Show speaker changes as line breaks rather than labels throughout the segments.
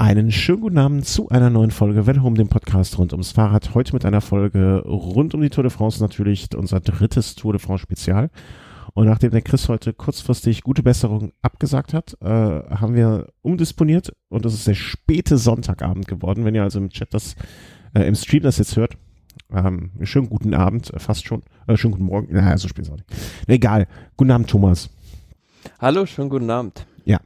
Einen schönen guten Abend zu einer neuen Folge Welle Home, dem Podcast rund ums Fahrrad. Heute mit einer Folge rund um die Tour de France natürlich unser drittes Tour de France Spezial. Und nachdem der Chris heute kurzfristig gute Besserung abgesagt hat, äh, haben wir umdisponiert und es ist der späte Sonntagabend geworden. Wenn ihr also im Chat das, äh, im Stream das jetzt hört, ähm, schönen guten Abend, äh, fast schon, äh, schönen guten Morgen. Naja, so spät ist auch nicht. Egal. Guten Abend, Thomas.
Hallo, schönen guten Abend.
Ja.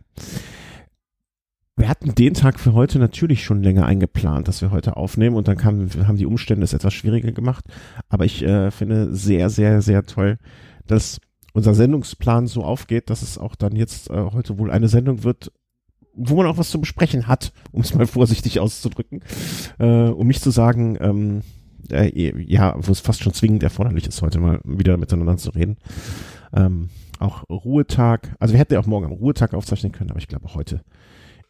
Wir hatten den Tag für heute natürlich schon länger eingeplant, dass wir heute aufnehmen und dann kam, haben die Umstände es etwas schwieriger gemacht. Aber ich äh, finde sehr, sehr, sehr toll, dass unser Sendungsplan so aufgeht, dass es auch dann jetzt äh, heute wohl eine Sendung wird, wo man auch was zu besprechen hat, um es mal vorsichtig auszudrücken, äh, um nicht zu sagen, ähm, äh, ja, wo es fast schon zwingend erforderlich ist, heute mal wieder miteinander zu reden. Ähm, auch Ruhetag, also wir hätten ja auch morgen am Ruhetag aufzeichnen können, aber ich glaube heute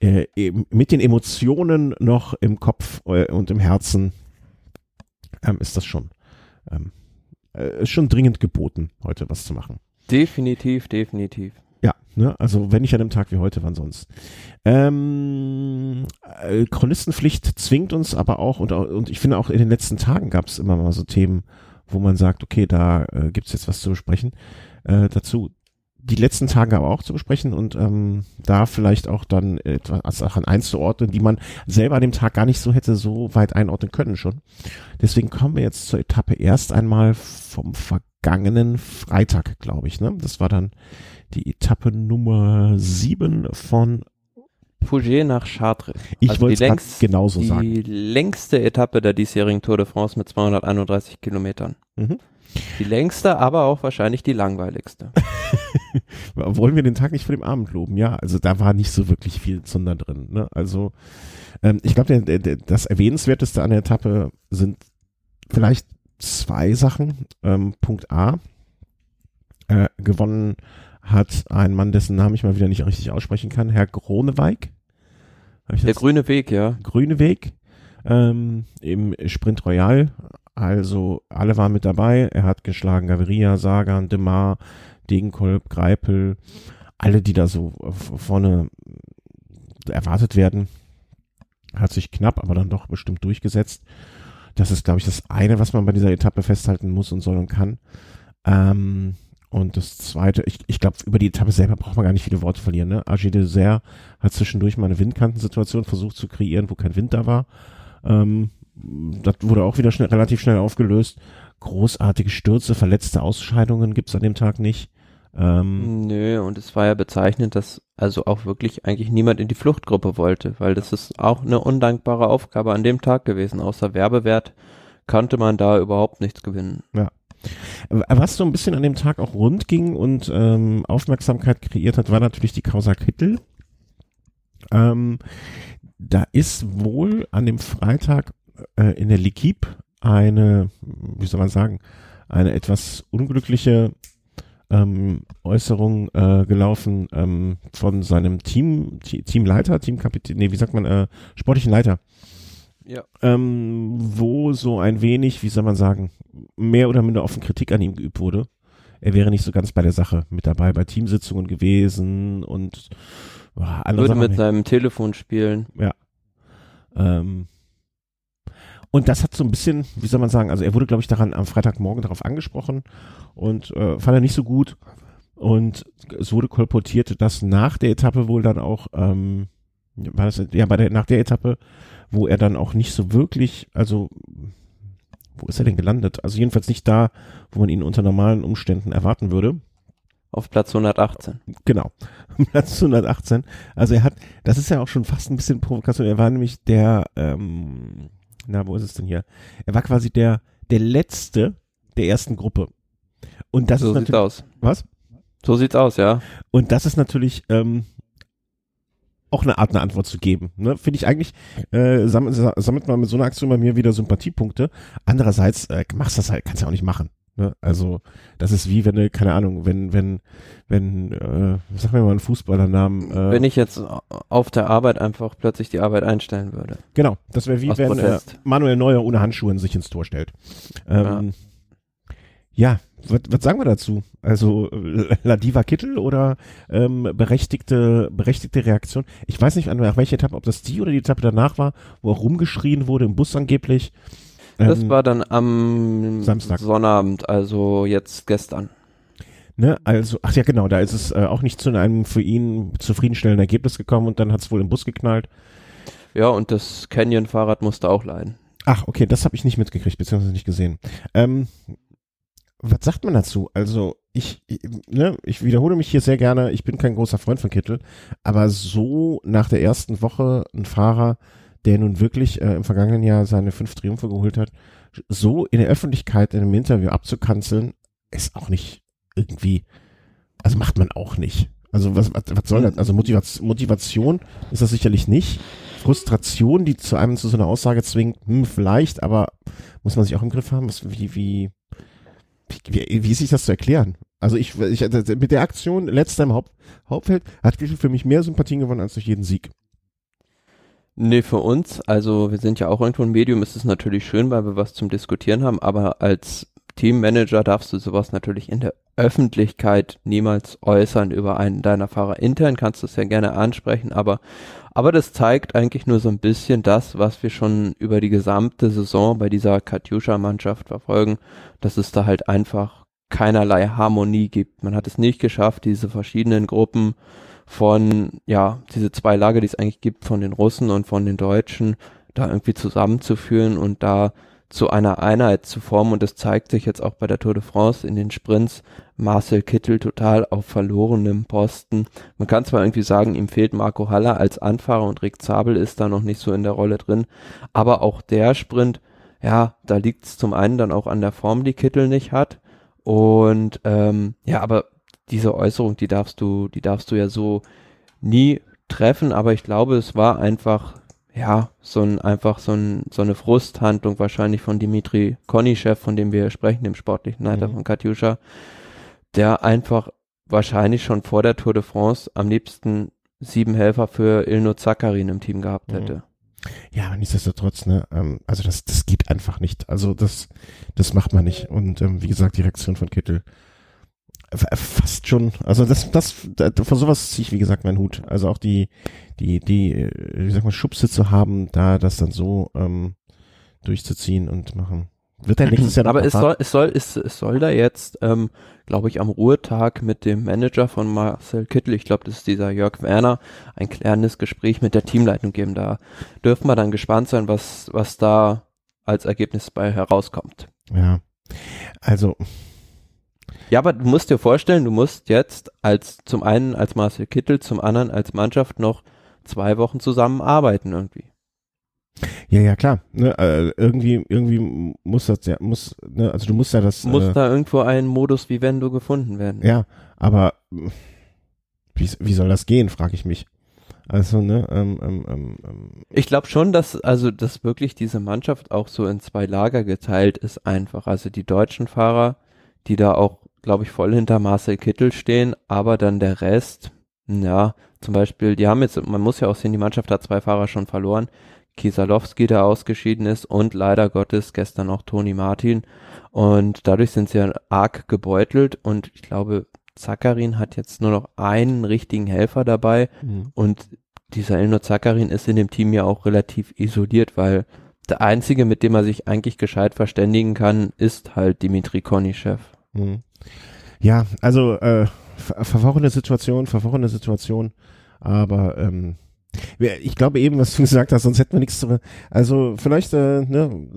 äh, mit den Emotionen noch im Kopf äh, und im Herzen ähm, ist das schon, ähm, äh, schon dringend geboten, heute was zu machen.
Definitiv, definitiv.
Ja, ne, also wenn nicht an einem Tag wie heute, wann sonst. Ähm, äh, Chronistenpflicht zwingt uns aber auch, und, und ich finde auch in den letzten Tagen gab es immer mal so Themen, wo man sagt, okay, da äh, gibt es jetzt was zu besprechen. Äh, dazu die letzten Tage aber auch zu besprechen und ähm, da vielleicht auch dann etwas Sachen einzuordnen, die man selber an dem Tag gar nicht so hätte so weit einordnen können schon. Deswegen kommen wir jetzt zur Etappe erst einmal vom vergangenen Freitag, glaube ich. Ne? Das war dann die Etappe Nummer sieben von
Pouget nach Chartres.
Ich also wollte es genauso
die
sagen.
Die längste Etappe der diesjährigen Tour de France mit 231 Kilometern. Mhm. Die längste, aber auch wahrscheinlich die langweiligste.
Wollen wir den Tag nicht vor dem Abend loben? Ja, also da war nicht so wirklich viel Zunder drin. Ne? Also ähm, ich glaube, das Erwähnenswerteste an der Etappe sind vielleicht zwei Sachen. Ähm, Punkt A, äh, gewonnen hat ein Mann, dessen Namen ich mal wieder nicht richtig aussprechen kann, Herr Groneweig.
Der grüne Weg, ja.
Grüne Weg ähm, im Sprint Royal also alle waren mit dabei. Er hat geschlagen Gaviria, Sagan, Demar, Degenkolb, Greipel, alle, die da so vorne erwartet werden. Hat sich knapp, aber dann doch bestimmt durchgesetzt. Das ist, glaube ich, das eine, was man bei dieser Etappe festhalten muss und soll und kann. Ähm, und das zweite, ich, ich glaube, über die Etappe selber braucht man gar nicht viele Worte verlieren. Ne? Agi Dessert hat zwischendurch mal eine Windkantensituation versucht zu kreieren, wo kein Wind da war. Ähm, das wurde auch wieder schnell, relativ schnell aufgelöst. Großartige Stürze, verletzte Ausscheidungen gibt's an dem Tag nicht.
Ähm, Nö, und es war ja bezeichnend, dass also auch wirklich eigentlich niemand in die Fluchtgruppe wollte, weil das ist auch eine undankbare Aufgabe an dem Tag gewesen. Außer Werbewert konnte man da überhaupt nichts gewinnen.
Ja. Was so ein bisschen an dem Tag auch rund ging und ähm, Aufmerksamkeit kreiert hat, war natürlich die Causa Kittel. Ähm, da ist wohl an dem Freitag äh, in der L'Equipe eine, wie soll man sagen, eine etwas unglückliche ähm, Äußerung äh, gelaufen ähm, von seinem Team, Teamleiter, Teamkapitän, nee, wie sagt man, äh, sportlichen Leiter. Ja. Ähm, wo so ein wenig, wie soll man sagen, mehr oder minder offen Kritik an ihm geübt wurde. Er wäre nicht so ganz bei der Sache mit dabei, bei Teamsitzungen gewesen und
boah, andere Würde mit seinem Telefon spielen.
Ja. Ähm, und das hat so ein bisschen, wie soll man sagen, also er wurde, glaube ich, daran am Freitagmorgen darauf angesprochen und äh, fand er nicht so gut. Und es wurde kolportiert, dass nach der Etappe wohl dann auch, ähm, war das, ja, bei der, nach der Etappe, wo er dann auch nicht so wirklich, also wo ist er denn gelandet? Also jedenfalls nicht da, wo man ihn unter normalen Umständen erwarten würde.
Auf Platz 118.
Genau, Platz 118. Also er hat, das ist ja auch schon fast ein bisschen Provokation. Er war nämlich der, ähm, na, wo ist es denn hier? Er war quasi der, der letzte der ersten Gruppe. Und das
so
ist
sieht's aus.
Was?
So sieht's aus, ja.
Und das ist natürlich ähm, auch eine Art, eine Antwort zu geben. Ne? Finde ich eigentlich, äh, sammelt, sammelt man mit so einer Aktion bei mir wieder Sympathiepunkte. Andererseits äh, machst das halt, kannst du ja auch nicht machen. Ne? Also das ist wie wenn keine Ahnung, wenn, wenn, wenn, äh, sag mir mal einen Fußballernamen.
Äh, wenn ich jetzt auf der Arbeit einfach plötzlich die Arbeit einstellen würde.
Genau, das wäre wie Aus wenn äh, Manuel Neuer ohne Handschuhe sich ins Tor stellt. Ähm, ja. Ja, was, was sagen wir dazu? Also äh, Ladiva Kittel oder ähm, berechtigte, berechtigte Reaktion? Ich weiß nicht, an welcher Etappe, ob das die oder die Etappe danach war, wo auch rumgeschrien wurde im Bus angeblich.
Ähm, das war dann am Samstag. Sonnabend, also jetzt gestern.
Ne, also, ach ja, genau, da ist es äh, auch nicht zu einem für ihn zufriedenstellenden Ergebnis gekommen und dann hat es wohl im Bus geknallt.
Ja, und das Canyon-Fahrrad musste auch leiden.
Ach, okay, das habe ich nicht mitgekriegt, beziehungsweise nicht gesehen. Ähm, was sagt man dazu? Also ich, ich, ne, ich wiederhole mich hier sehr gerne, ich bin kein großer Freund von Kittel, aber so nach der ersten Woche ein Fahrer, der nun wirklich äh, im vergangenen Jahr seine fünf Triumphe geholt hat, so in der Öffentlichkeit in einem Interview abzukanzeln, ist auch nicht irgendwie, also macht man auch nicht. Also was, was, was soll das? Also Motivation, Motivation ist das sicherlich nicht. Frustration, die zu einem zu so einer Aussage zwingt, hm, vielleicht, aber muss man sich auch im Griff haben, was, wie, wie, wie, wie ist sich das zu erklären? Also ich, ich mit der Aktion letzter im Haupt, Hauptfeld hat Griffel für mich mehr Sympathien gewonnen als durch jeden Sieg.
Nee, für uns, also wir sind ja auch irgendwo ein Medium, ist es natürlich schön, weil wir was zum Diskutieren haben, aber als Teammanager darfst du sowas natürlich in der Öffentlichkeit niemals äußern über einen deiner Fahrer. Intern kannst du es ja gerne ansprechen, aber, aber das zeigt eigentlich nur so ein bisschen das, was wir schon über die gesamte Saison bei dieser Katjuscha-Mannschaft verfolgen, dass es da halt einfach keinerlei Harmonie gibt. Man hat es nicht geschafft, diese verschiedenen Gruppen von, ja, diese zwei Lager, die es eigentlich gibt, von den Russen und von den Deutschen, da irgendwie zusammenzuführen und da zu einer Einheit zu formen und das zeigt sich jetzt auch bei der Tour de France in den Sprints. Marcel Kittel total auf verlorenem Posten. Man kann zwar irgendwie sagen, ihm fehlt Marco Haller als Anfahrer und Rick Zabel ist da noch nicht so in der Rolle drin, aber auch der Sprint, ja, da liegt es zum einen dann auch an der Form, die Kittel nicht hat und ähm, ja, aber diese Äußerung, die darfst du, die darfst du ja so nie treffen, aber ich glaube, es war einfach ja, so ein, einfach so, ein, so eine Frusthandlung wahrscheinlich von Dimitri Konischew, von dem wir sprechen, dem sportlichen Leiter mhm. von Katjuscha, der einfach wahrscheinlich schon vor der Tour de France am liebsten sieben Helfer für Ilno Zakarin im Team gehabt mhm. hätte.
Ja, aber nichtsdestotrotz, ne, ähm, also das, das geht einfach nicht. Also das, das macht man nicht. Und ähm, wie gesagt, die Reaktion von Kittel fast schon, also das, das, von sowas ziehe ich, wie gesagt, meinen Hut. Also auch die, die, die, äh, wie sag mal, Schubse zu haben, da das dann so ähm, durchzuziehen und machen. Wird er nächstes Jahr
Aber es soll, es soll, es, es soll da jetzt, ähm, glaube ich, am Ruhetag mit dem Manager von Marcel Kittel, ich glaube, das ist dieser Jörg Werner, ein klärendes Gespräch mit der Teamleitung geben. Da dürfen wir dann gespannt sein, was, was da als Ergebnis bei herauskommt.
Ja. Also,
ja, aber du musst dir vorstellen, du musst jetzt als zum einen als Marcel Kittel, zum anderen als Mannschaft noch zwei Wochen zusammenarbeiten irgendwie.
Ja, ja, klar. Ne, äh, irgendwie, irgendwie muss das ja, muss, ne, also du musst ja das.
Muss äh, da irgendwo ein Modus wie wenn du gefunden werden.
Ja, aber wie, wie soll das gehen, frage ich mich. Also, ne, ähm, ähm, ähm, ähm.
Ich glaube schon, dass, also, dass wirklich diese Mannschaft auch so in zwei Lager geteilt ist einfach. Also die deutschen Fahrer, die da auch glaube ich, voll hinter Marcel Kittel stehen, aber dann der Rest, ja, zum Beispiel, die haben jetzt, man muss ja auch sehen, die Mannschaft hat zwei Fahrer schon verloren. Kiesalowski, der ausgeschieden ist und leider Gottes gestern auch Toni Martin. Und dadurch sind sie ja arg gebeutelt und ich glaube, Zakarin hat jetzt nur noch einen richtigen Helfer dabei mhm. und dieser Elno Zakarin ist in dem Team ja auch relativ isoliert, weil der einzige, mit dem er sich eigentlich gescheit verständigen kann, ist halt Dimitri Konischew. Mhm.
Ja, also äh, verworrene Situation, verworrene Situation, aber ähm, ich glaube eben, was du gesagt hast, sonst hätten wir nichts zu, also vielleicht, äh, ne,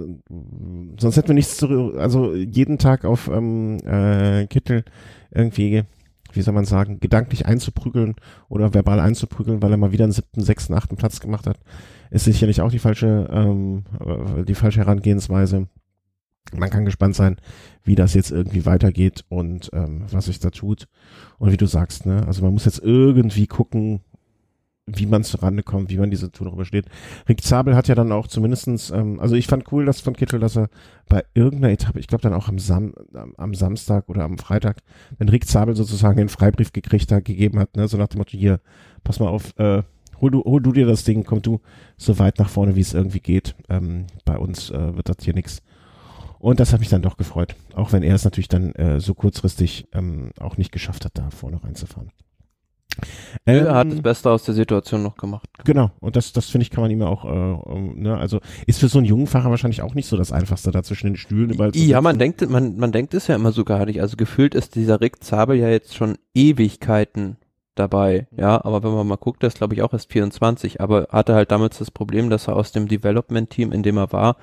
sonst hätten wir nichts zu, also jeden Tag auf ähm, äh, Kittel irgendwie, wie soll man sagen, gedanklich einzuprügeln oder verbal einzuprügeln, weil er mal wieder einen siebten, sechsten, achten Platz gemacht hat, ist sicherlich auch die falsche, ähm, äh, die falsche Herangehensweise man kann gespannt sein, wie das jetzt irgendwie weitergeht und ähm, was sich da tut. Und wie du sagst, ne, also man muss jetzt irgendwie gucken, wie man zurande kommt, wie man diese Tour noch übersteht. Rick Zabel hat ja dann auch zumindestens, ähm, also ich fand cool, dass von Kittel, dass er bei irgendeiner Etappe, ich glaube dann auch am, Sam, am Samstag oder am Freitag, wenn Rick Zabel sozusagen den Freibrief gekriegt hat, gegeben hat, ne, so nach dem Motto, hier, pass mal auf, äh, hol du, hol du dir das Ding, komm du so weit nach vorne, wie es irgendwie geht. Ähm, bei uns äh, wird das hier nichts. Und das hat mich dann doch gefreut, auch wenn er es natürlich dann äh, so kurzfristig ähm, auch nicht geschafft hat, da vorne reinzufahren.
Ähm, er hat das Beste aus der Situation noch gemacht.
Genau, und das, das finde ich, kann man ihm auch, äh, ne, also ist für so einen jungen Fahrer wahrscheinlich auch nicht so das Einfachste, da zwischen den Stühlen überall
zu Ja, man denkt, man, man denkt es ja immer so gar nicht. Also gefühlt ist dieser Rick Zabel ja jetzt schon Ewigkeiten dabei, ja, aber wenn man mal guckt, der ist glaube ich auch erst 24, aber hatte halt damals das Problem, dass er aus dem Development-Team, in dem er war,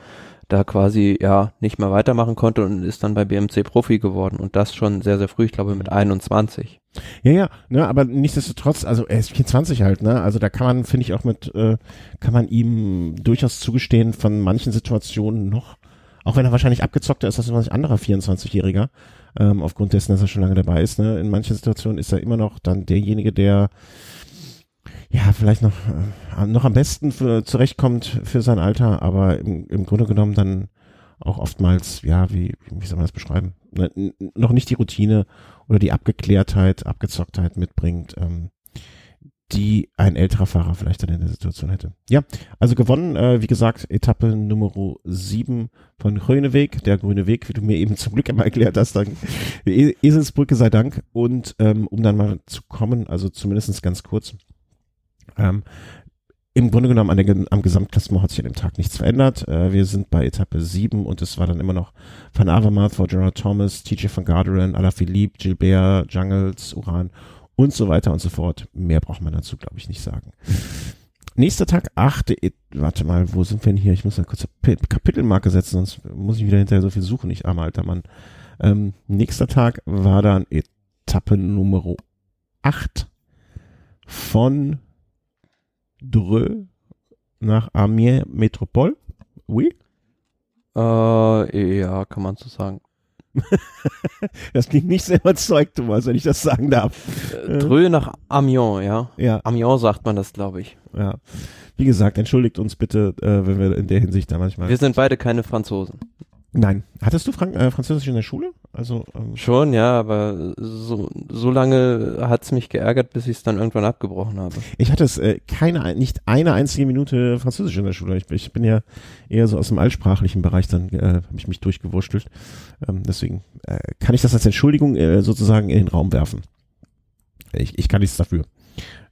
da quasi ja nicht mehr weitermachen konnte und ist dann bei BMC Profi geworden und das schon sehr, sehr früh, ich glaube mit 21.
Ja, ja, ne, aber nichtsdestotrotz, also er ist 24 halt, ne? Also da kann man, finde ich, auch mit, äh, kann man ihm durchaus zugestehen, von manchen Situationen noch, auch wenn er wahrscheinlich abgezockter ist als ein anderer 24-Jähriger, ähm, aufgrund dessen, dass er schon lange dabei ist, ne? In manchen Situationen ist er immer noch dann derjenige, der ja, vielleicht noch, äh, noch am besten für, zurechtkommt für sein Alter, aber im, im Grunde genommen dann auch oftmals, ja, wie, wie soll man das beschreiben? Ne, noch nicht die Routine oder die Abgeklärtheit, Abgezocktheit mitbringt, ähm, die ein älterer Fahrer vielleicht dann in der Situation hätte. Ja, also gewonnen, äh, wie gesagt, Etappe Nummer 7 von Grüneweg, der Grüne Weg, wie du mir eben zum Glück immer erklärt hast, dann e-, Eselsbrücke sei Dank. Und ähm, um dann mal zu kommen, also zumindestens ganz kurz, ähm, im Grunde genommen an der, am Gesamtklassement hat sich an dem Tag nichts verändert. Äh, wir sind bei Etappe 7 und es war dann immer noch Van Avermaet vor Gerard Thomas, TJ van Garderen, Alaphilippe, Gilbert, Jungles, Uran und so weiter und so fort. Mehr braucht man dazu, glaube ich, nicht sagen. Nächster Tag, achte, e warte mal, wo sind wir denn hier? Ich muss eine kurze Kapitelmarke setzen, sonst muss ich wieder hinterher so viel suchen, ich armer alter Mann. Ähm, nächster Tag war dann Etappe Nummer 8 von Dreux nach Amiens Métropole. Oui?
Äh, ja, kann man so sagen.
das klingt nicht sehr überzeugt, Thomas, wenn ich das sagen darf.
Äh, Dreux nach Amiens, ja.
Ja.
Amiens sagt man das, glaube ich.
Ja. Wie gesagt, entschuldigt uns bitte, äh, wenn wir in der Hinsicht da manchmal.
Wir sind beide keine Franzosen.
Nein. Hattest du Frank äh, Französisch in der Schule? Also
ähm schon, ja, aber so, so lange hat's mich geärgert, bis ich es dann irgendwann abgebrochen habe.
Ich hatte es äh, keine, nicht eine einzige Minute Französisch in der Schule. Ich, ich bin ja eher so aus dem altsprachlichen Bereich, dann äh, habe ich mich durchgewurschtelt. Ähm, deswegen äh, kann ich das als Entschuldigung äh, sozusagen in den Raum werfen. Ich, ich kann nichts dafür.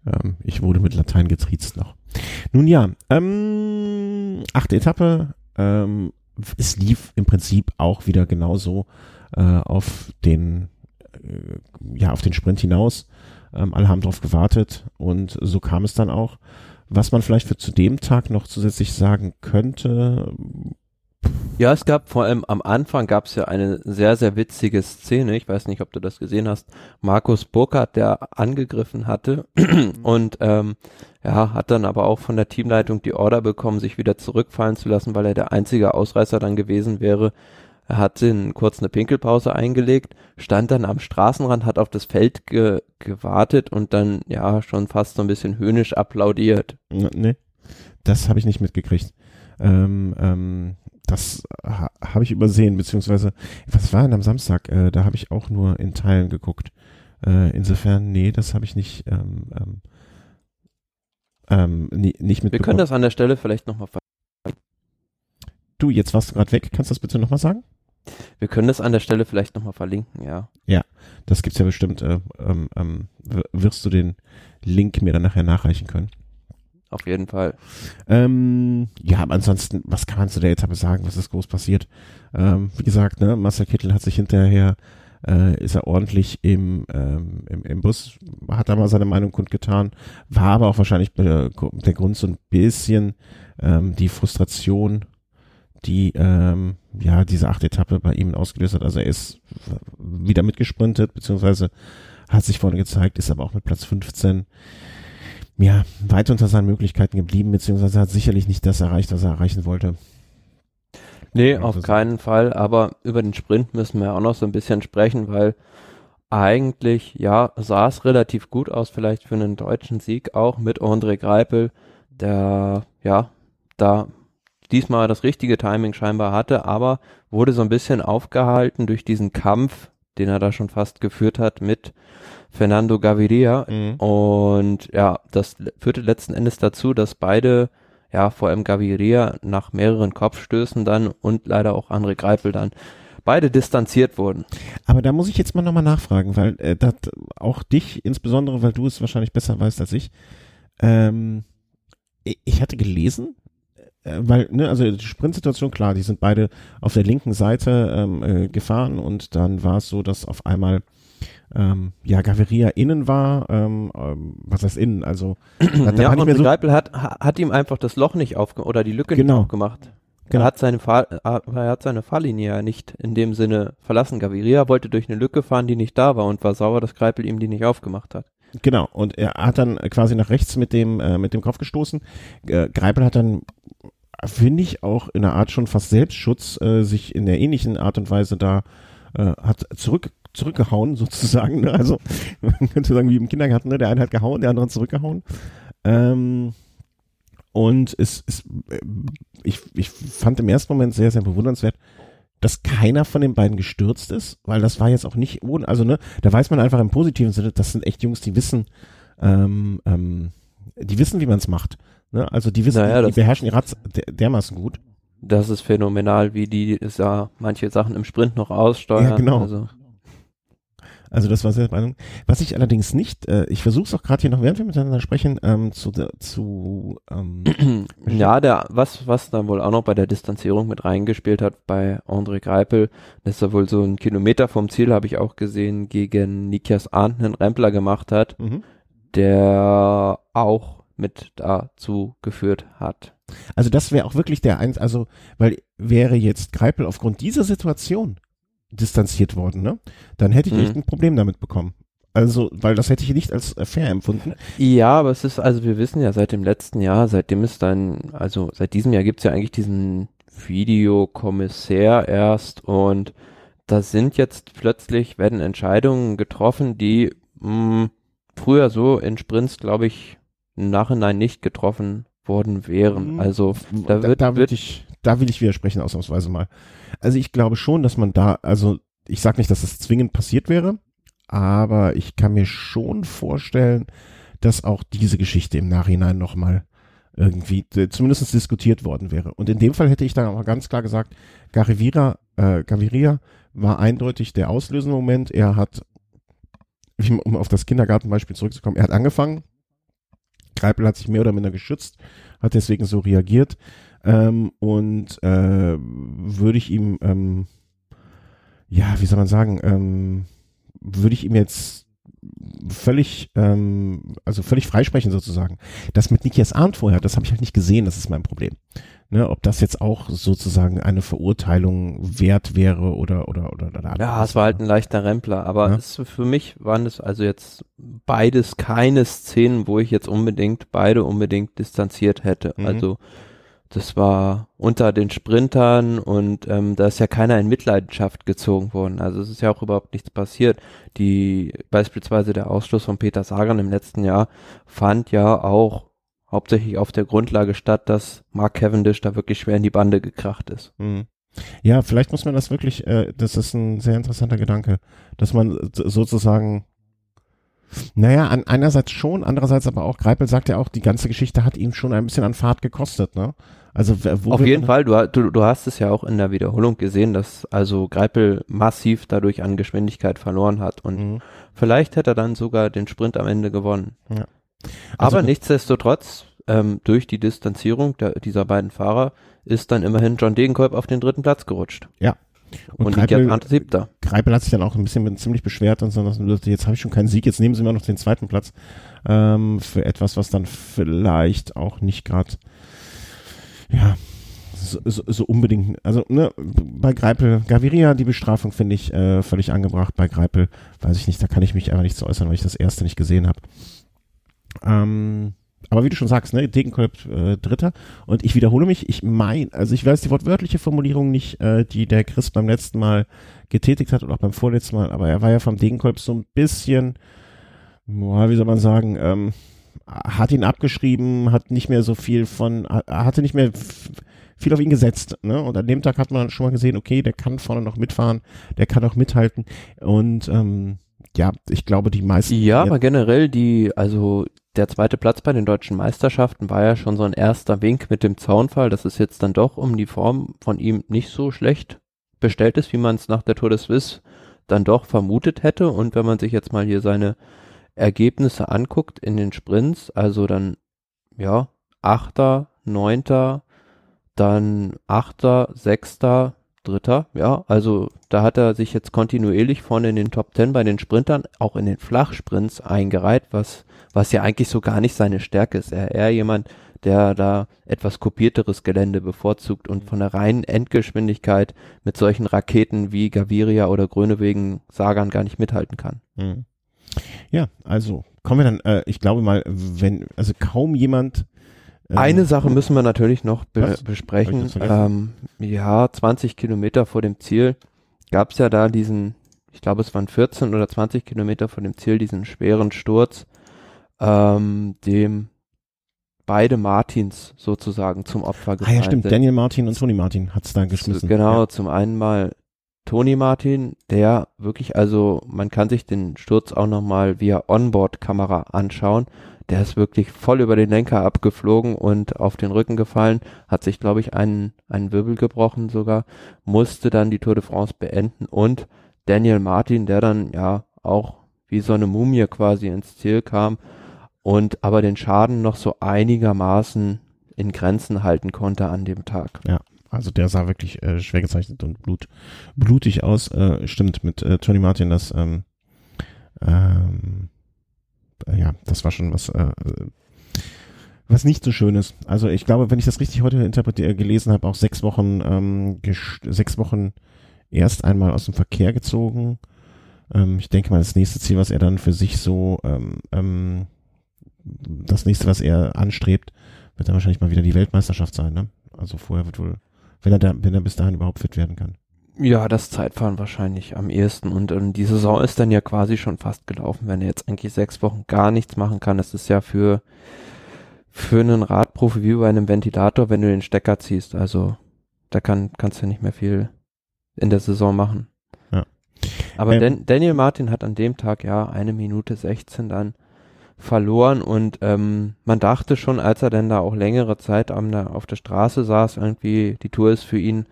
Ähm, ich wurde mit Latein getriezt noch. Nun ja, ähm, achte Etappe. Ähm, es lief im Prinzip auch wieder genauso äh, auf den äh, ja auf den Sprint hinaus. Ähm, alle haben darauf gewartet und so kam es dann auch. Was man vielleicht für zu dem Tag noch zusätzlich sagen könnte.
Ja, es gab vor allem am Anfang gab es ja eine sehr, sehr witzige Szene. Ich weiß nicht, ob du das gesehen hast. Markus Burkhardt, der angegriffen hatte und ähm, ja, hat dann aber auch von der Teamleitung die Order bekommen, sich wieder zurückfallen zu lassen, weil er der einzige Ausreißer dann gewesen wäre. Er hat in kurz eine Pinkelpause eingelegt, stand dann am Straßenrand, hat auf das Feld ge gewartet und dann ja schon fast so ein bisschen höhnisch applaudiert.
Nee, das habe ich nicht mitgekriegt. Ähm, ähm, das ha habe ich übersehen, beziehungsweise, was war denn am Samstag? Äh, da habe ich auch nur in Teilen geguckt. Äh, insofern, nee, das habe ich nicht ähm, ähm, ähm, nie, nicht mitbekommen.
Wir können das an der Stelle vielleicht nochmal
Du, jetzt warst du gerade weg. Kannst du das bitte nochmal sagen?
Wir können das an der Stelle vielleicht nochmal verlinken, ja.
Ja, das gibt's ja bestimmt. Äh, ähm, ähm, wirst du den Link mir dann nachher nachreichen können?
Auf jeden Fall.
Ähm, ja, aber ansonsten, was kann man zu der Etappe sagen? Was ist groß passiert? Ähm, wie gesagt, ne, Marcel Kittel hat sich hinterher äh, ist er ordentlich im, ähm, im, im Bus, hat da mal seine Meinung kundgetan, war aber auch wahrscheinlich der Grund so ein bisschen ähm, die Frustration, die ähm, ja diese achte Etappe bei ihm ausgelöst hat. Also er ist wieder mitgesprintet, beziehungsweise hat sich vorne gezeigt, ist aber auch mit Platz 15 ja, weit unter seinen Möglichkeiten geblieben, beziehungsweise hat sicherlich nicht das erreicht, was er erreichen wollte.
Nee, auf keinen Fall, aber über den Sprint müssen wir auch noch so ein bisschen sprechen, weil eigentlich, ja, sah es relativ gut aus, vielleicht für einen deutschen Sieg auch mit André Greipel, der, ja, da diesmal das richtige Timing scheinbar hatte, aber wurde so ein bisschen aufgehalten durch diesen Kampf, den er da schon fast geführt hat mit Fernando Gaviria. Mhm. Und ja, das führte letzten Endes dazu, dass beide ja, vor allem Gaviria nach mehreren Kopfstößen dann und leider auch André Greipel dann beide distanziert wurden.
Aber da muss ich jetzt mal nochmal nachfragen, weil äh, das auch dich, insbesondere weil du es wahrscheinlich besser weißt als ich, ähm, ich hatte gelesen, weil, ne, also die Sprintsituation, klar, die sind beide auf der linken Seite ähm, äh, gefahren und dann war es so, dass auf einmal ähm, ja, Gaviria innen war, ähm, ähm, was heißt innen, also
da, da ja, nicht mehr so Greipel hat, hat ihm einfach das Loch nicht aufgemacht oder die Lücke
genau.
nicht aufgemacht. Genau. Er hat seine Fahr äh, er hat seine Fahrlinie ja nicht in dem Sinne verlassen. Gaviria wollte durch eine Lücke fahren, die nicht da war und war sauer, dass Greipel ihm die nicht aufgemacht hat.
Genau, und er hat dann quasi nach rechts mit dem, äh, mit dem Kopf gestoßen. Äh, Greipel hat dann, finde ich, auch in einer Art schon fast Selbstschutz äh, sich in der ähnlichen Art und Weise da äh, hat zurück zurückgehauen sozusagen. Ne? Also man könnte sagen wie im Kindergarten, ne? der eine hat gehauen, der andere hat zurückgehauen. Ähm, und es ist, äh, ich, ich fand im ersten Moment sehr, sehr bewundernswert, dass keiner von den beiden gestürzt ist, weil das war jetzt auch nicht ohne, also ne, da weiß man einfach im positiven Sinne, das sind echt Jungs, die wissen, ähm, ähm, die wissen, wie man es macht. Ne? Also die wissen, naja, die, die beherrschen ihr Rad dermaßen gut.
Das ist phänomenal, wie die ja manche Sachen im Sprint noch aussteuern. Ja,
genau. Also. Also das war sehr beeindruckend. Was ich allerdings nicht, äh, ich versuche es auch gerade hier noch, während wir miteinander sprechen, ähm, zu, zu ähm,
ja, der was was dann wohl auch noch bei der Distanzierung mit reingespielt hat bei André Greipel, dass er wohl so einen Kilometer vom Ziel habe ich auch gesehen gegen Nikias Arndt einen Rempler gemacht hat, mhm. der auch mit dazu geführt hat.
Also das wäre auch wirklich der eins, also weil wäre jetzt Greipel aufgrund dieser Situation distanziert worden, ne? Dann hätte ich mhm. echt ein Problem damit bekommen. Also, weil das hätte ich nicht als fair empfunden.
Ja, aber es ist, also wir wissen ja seit dem letzten Jahr, seitdem es dann, also seit diesem Jahr gibt's ja eigentlich diesen Videokommissär erst und da sind jetzt plötzlich, werden Entscheidungen getroffen, die mh, hm, früher so in Sprints, glaube ich, im Nachhinein nicht getroffen worden wären. Mhm. Also da wird,
da, da
wird
ich, da will ich widersprechen ausnahmsweise mal. Also ich glaube schon, dass man da, also ich sage nicht, dass das zwingend passiert wäre, aber ich kann mir schon vorstellen, dass auch diese Geschichte im Nachhinein nochmal irgendwie äh, zumindest diskutiert worden wäre. Und in dem Fall hätte ich dann auch ganz klar gesagt, Garivira, äh, Gaviria war eindeutig der auslösende Moment. Er hat, um auf das Kindergartenbeispiel zurückzukommen, er hat angefangen. Greipel hat sich mehr oder minder geschützt, hat deswegen so reagiert. Ähm, und äh, würde ich ihm, ähm, ja, wie soll man sagen, ähm, würde ich ihm jetzt völlig, ähm, also völlig freisprechen sozusagen. Das mit Nikias Arndt vorher, das habe ich halt nicht gesehen, das ist mein Problem. Ne, ob das jetzt auch sozusagen eine Verurteilung wert wäre oder oder oder, oder
Ja, es war halt ein leichter Rempler, aber ja? es, für mich waren es also jetzt beides keine Szenen, wo ich jetzt unbedingt beide unbedingt distanziert hätte. Mhm. Also das war unter den Sprintern und ähm, da ist ja keiner in Mitleidenschaft gezogen worden. Also es ist ja auch überhaupt nichts passiert. Die beispielsweise der Ausschluss von Peter Sagan im letzten Jahr fand ja auch hauptsächlich auf der Grundlage statt, dass Mark Cavendish da wirklich schwer in die Bande gekracht ist.
Mhm. Ja, vielleicht muss man das wirklich, äh, das ist ein sehr interessanter Gedanke, dass man sozusagen naja, an, einerseits schon, andererseits aber auch, Greipel sagt ja auch, die ganze Geschichte hat ihm schon ein bisschen an Fahrt gekostet, ne? Also
wo Auf jeden Fall, du, du, du hast es ja auch in der Wiederholung gesehen, dass also Greipel massiv dadurch an Geschwindigkeit verloren hat und mhm. vielleicht hätte er dann sogar den Sprint am Ende gewonnen. Ja. Also, Aber nichtsdestotrotz, ähm, durch die Distanzierung der, dieser beiden Fahrer ist dann immerhin John Degenkolb auf den dritten Platz gerutscht.
Ja,
und, und Greipel,
siebter. Greipel hat sich dann auch ein bisschen ziemlich beschwert und so, jetzt habe ich schon keinen Sieg, jetzt nehmen sie mir noch den zweiten Platz ähm, für etwas, was dann vielleicht auch nicht gerade ja so, so, unbedingt, also ne, bei Greipel, Gaviria, die Bestrafung finde ich äh, völlig angebracht. Bei Greipel weiß ich nicht, da kann ich mich einfach nicht zu äußern, weil ich das erste nicht gesehen habe. Ähm, aber wie du schon sagst, ne, Degenkolb äh, Dritter. Und ich wiederhole mich, ich meine, also ich weiß die wortwörtliche Formulierung nicht, äh, die der Chris beim letzten Mal getätigt hat oder auch beim vorletzten Mal, aber er war ja vom Degenkolb so ein bisschen, boah, wie soll man sagen, ähm, hat ihn abgeschrieben, hat nicht mehr so viel von, hatte nicht mehr viel auf ihn gesetzt. Ne? Und an dem Tag hat man schon mal gesehen, okay, der kann vorne noch mitfahren, der kann auch mithalten. Und ähm, ja, ich glaube, die meisten.
Ja, aber generell die, also der zweite Platz bei den deutschen Meisterschaften war ja schon so ein erster Wink mit dem Zaunfall, dass es jetzt dann doch um die Form von ihm nicht so schlecht bestellt ist, wie man es nach der Tour de Suisse dann doch vermutet hätte. Und wenn man sich jetzt mal hier seine Ergebnisse anguckt in den Sprints, also dann, ja, Achter, Neunter, dann Achter, Sechster, Dritter, ja, also da hat er sich jetzt kontinuierlich vorne in den Top Ten bei den Sprintern, auch in den Flachsprints eingereiht, was, was ja eigentlich so gar nicht seine Stärke ist. Er eher jemand, der da etwas kopierteres Gelände bevorzugt und von der reinen Endgeschwindigkeit mit solchen Raketen wie Gaviria oder Grönewegen Sagan gar nicht mithalten kann. Mhm.
Ja, also kommen wir dann, äh, ich glaube mal, wenn, also kaum jemand
äh, eine Sache müssen wir natürlich noch be besprechen. Ähm, ja, 20 Kilometer vor dem Ziel gab es ja da diesen, ich glaube es waren 14 oder 20 Kilometer vor dem Ziel, diesen schweren Sturz, ähm, dem beide Martins sozusagen zum Opfer gefallen
Ah ja, stimmt. Sind. Daniel Martin und Tony Martin hat's da geschmissen.
Genau,
ja.
zum einen mal Tony Martin, der wirklich, also man kann sich den Sturz auch nochmal via Onboard-Kamera anschauen. Der ist wirklich voll über den Lenker abgeflogen und auf den Rücken gefallen, hat sich, glaube ich, einen, einen Wirbel gebrochen sogar, musste dann die Tour de France beenden und Daniel Martin, der dann ja auch wie so eine Mumie quasi ins Ziel kam, und aber den Schaden noch so einigermaßen in Grenzen halten konnte an dem Tag.
Ja, also der sah wirklich äh, schwer gezeichnet und blut, blutig aus. Äh, stimmt, mit äh, Tony Martin, das ähm, ähm, ja, das war schon was, äh, was nicht so schön ist. Also ich glaube, wenn ich das richtig heute interpretiert gelesen habe, auch sechs Wochen, ähm, sechs Wochen erst einmal aus dem Verkehr gezogen. Ähm, ich denke mal, das nächste Ziel, was er dann für sich so ähm, ähm, das nächste, was er anstrebt, wird dann wahrscheinlich mal wieder die Weltmeisterschaft sein. Ne? Also vorher wird wohl, wenn er, da, wenn er bis dahin überhaupt fit werden kann.
Ja, das Zeitfahren wahrscheinlich am ehesten. Und, und die Saison ist dann ja quasi schon fast gelaufen, wenn er jetzt eigentlich sechs Wochen gar nichts machen kann. Das ist ja für, für einen Radprofi wie bei einem Ventilator, wenn du den Stecker ziehst. Also da kann, kannst du nicht mehr viel in der Saison machen. Ja. Aber ähm, Dan Daniel Martin hat an dem Tag ja eine Minute 16 dann verloren und ähm, man dachte schon, als er denn da auch längere Zeit am, auf der Straße saß, irgendwie die Tour ist für ihn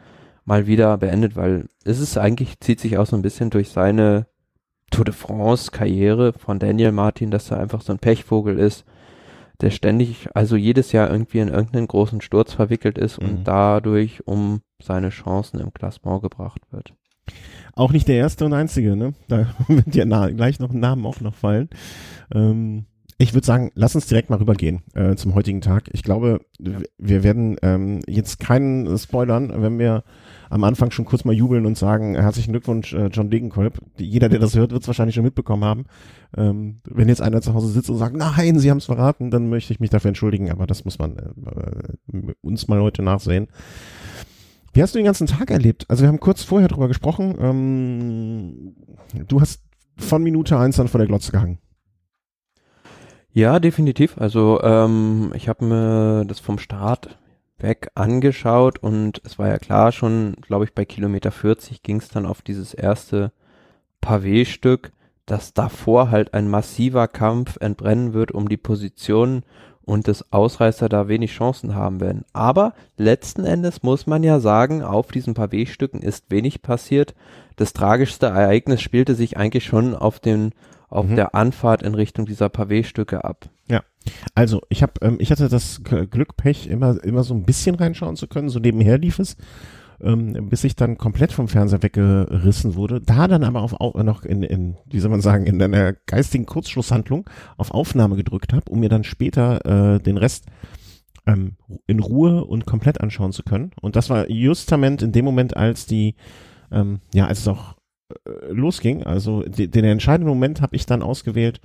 mal wieder beendet, weil es ist eigentlich, zieht sich auch so ein bisschen durch seine Tour de France Karriere von Daniel Martin, dass er einfach so ein Pechvogel ist, der ständig, also jedes Jahr irgendwie in irgendeinen großen Sturz verwickelt ist mhm. und dadurch um seine Chancen im Klassement gebracht wird.
Auch nicht der erste und einzige, ne? Da wird ja gleich noch ein Namen auch noch fallen. Ähm, ich würde sagen, lass uns direkt mal rübergehen äh, zum heutigen Tag. Ich glaube, ja. wir werden ähm, jetzt keinen spoilern, wenn wir am Anfang schon kurz mal jubeln und sagen, herzlichen Glückwunsch, äh, John Degenkolb. Jeder, der das hört, wird es wahrscheinlich schon mitbekommen haben. Ähm, wenn jetzt einer zu Hause sitzt und sagt, nein, Sie haben es verraten, dann möchte ich mich dafür entschuldigen, aber das muss man äh, uns mal heute nachsehen. Wie hast du den ganzen Tag erlebt? Also wir haben kurz vorher drüber gesprochen. Ähm, du hast von Minute eins dann vor der Glotze gehangen.
Ja, definitiv. Also ähm, ich habe mir das vom Start weg angeschaut und es war ja klar schon, glaube ich, bei Kilometer 40 ging es dann auf dieses erste Pavé-Stück, dass davor halt ein massiver Kampf entbrennen wird um die Position und das Ausreißer da wenig Chancen haben werden. Aber letzten Endes muss man ja sagen, auf diesen Pavé-Stücken ist wenig passiert. Das tragischste Ereignis spielte sich eigentlich schon auf den auf mhm. der Anfahrt in Richtung dieser Pavé-Stücke ab.
Ja. Also, ich habe, ähm, ich hatte das Glück, Pech, immer, immer so ein bisschen reinschauen zu können, so nebenher lief es, ähm, bis ich dann komplett vom Fernseher weggerissen wurde. Da dann aber auf, auf noch in, in, wie soll man sagen, in einer geistigen Kurzschlusshandlung auf Aufnahme gedrückt habe, um mir dann später äh, den Rest ähm, in Ruhe und komplett anschauen zu können. Und das war justament in dem Moment, als die, ähm, ja, als es auch losging. Also den entscheidenden Moment habe ich dann ausgewählt,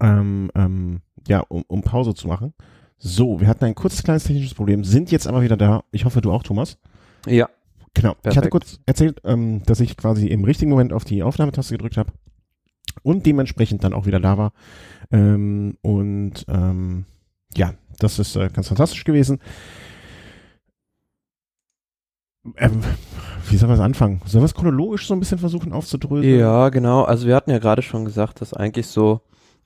ähm, ähm, ja, um, um Pause zu machen. So, wir hatten ein kurzes kleines technisches Problem, sind jetzt aber wieder da. Ich hoffe, du auch, Thomas.
Ja.
Genau. Perfekt. Ich hatte kurz erzählt, ähm, dass ich quasi im richtigen Moment auf die Aufnahmetaste gedrückt habe und dementsprechend dann auch wieder da war. Ähm, und ähm, ja, das ist äh, ganz fantastisch gewesen. Ähm, wie soll man es anfangen? Sollen wir es chronologisch so ein bisschen versuchen aufzudröseln?
Ja, genau. Also wir hatten ja gerade schon gesagt, dass eigentlich so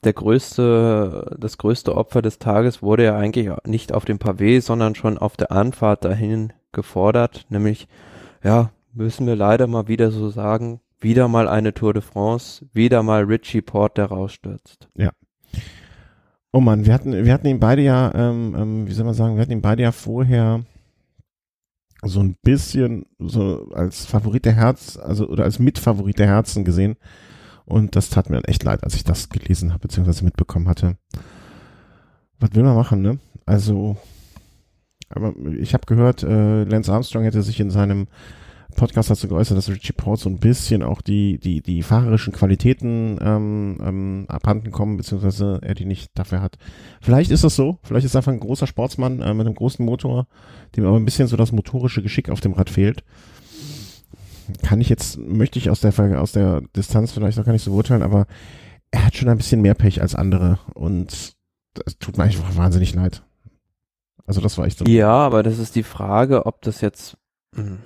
der größte, das größte Opfer des Tages wurde ja eigentlich nicht auf dem Pavé, sondern schon auf der Anfahrt dahin gefordert, nämlich, ja, müssen wir leider mal wieder so sagen, wieder mal eine Tour de France, wieder mal Richie Port, der rausstürzt.
Ja. Oh Mann, wir hatten, wir hatten ihn beide ja, ähm, ähm, wie soll man sagen, wir hatten ihn beide ja vorher so ein bisschen so als Favorit der Herz, also oder als Mitfavorit der Herzen gesehen. Und das tat mir echt leid, als ich das gelesen habe, beziehungsweise mitbekommen hatte. Was will man machen, ne? Also, aber ich habe gehört, äh, Lance Armstrong hätte sich in seinem Podcast dazu geäußert, dass Richie Port so ein bisschen auch die, die, die fahrerischen Qualitäten ähm, ähm, abhanden kommen, beziehungsweise er die nicht dafür hat. Vielleicht ist das so, vielleicht ist er einfach ein großer Sportsmann äh, mit einem großen Motor, dem aber ein bisschen so das motorische Geschick auf dem Rad fehlt. Kann ich jetzt, möchte ich aus der, aus der Distanz vielleicht auch gar nicht so beurteilen, aber er hat schon ein bisschen mehr Pech als andere und das tut mir einfach wahnsinnig leid. Also das war echt so.
Ja, aber das ist die Frage, ob das jetzt, hm,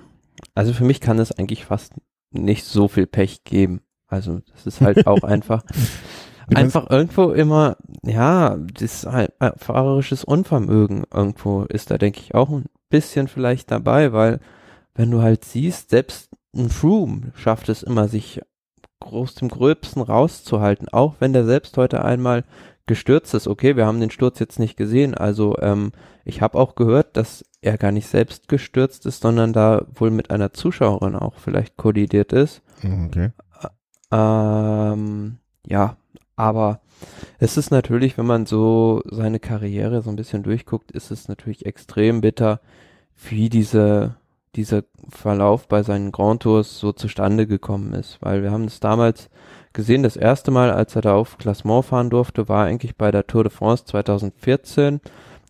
also für mich kann es eigentlich fast nicht so viel Pech geben. Also das ist halt auch einfach, einfach irgendwo immer, ja, das fahrerisches Unvermögen irgendwo ist da, denke ich, auch ein bisschen vielleicht dabei, weil wenn du halt siehst, selbst ein Froome schafft es immer, sich groß dem Gröbsten rauszuhalten, auch wenn der selbst heute einmal gestürzt ist. Okay, wir haben den Sturz jetzt nicht gesehen, also ähm, ich habe auch gehört, dass er gar nicht selbst gestürzt ist, sondern da wohl mit einer Zuschauerin auch vielleicht kollidiert ist.
Okay.
Ähm, ja, aber es ist natürlich, wenn man so seine Karriere so ein bisschen durchguckt, ist es natürlich extrem bitter, wie diese, dieser Verlauf bei seinen Grand Tours so zustande gekommen ist, weil wir haben es damals gesehen, das erste Mal, als er da auf Klassement fahren durfte, war eigentlich bei der Tour de France 2014.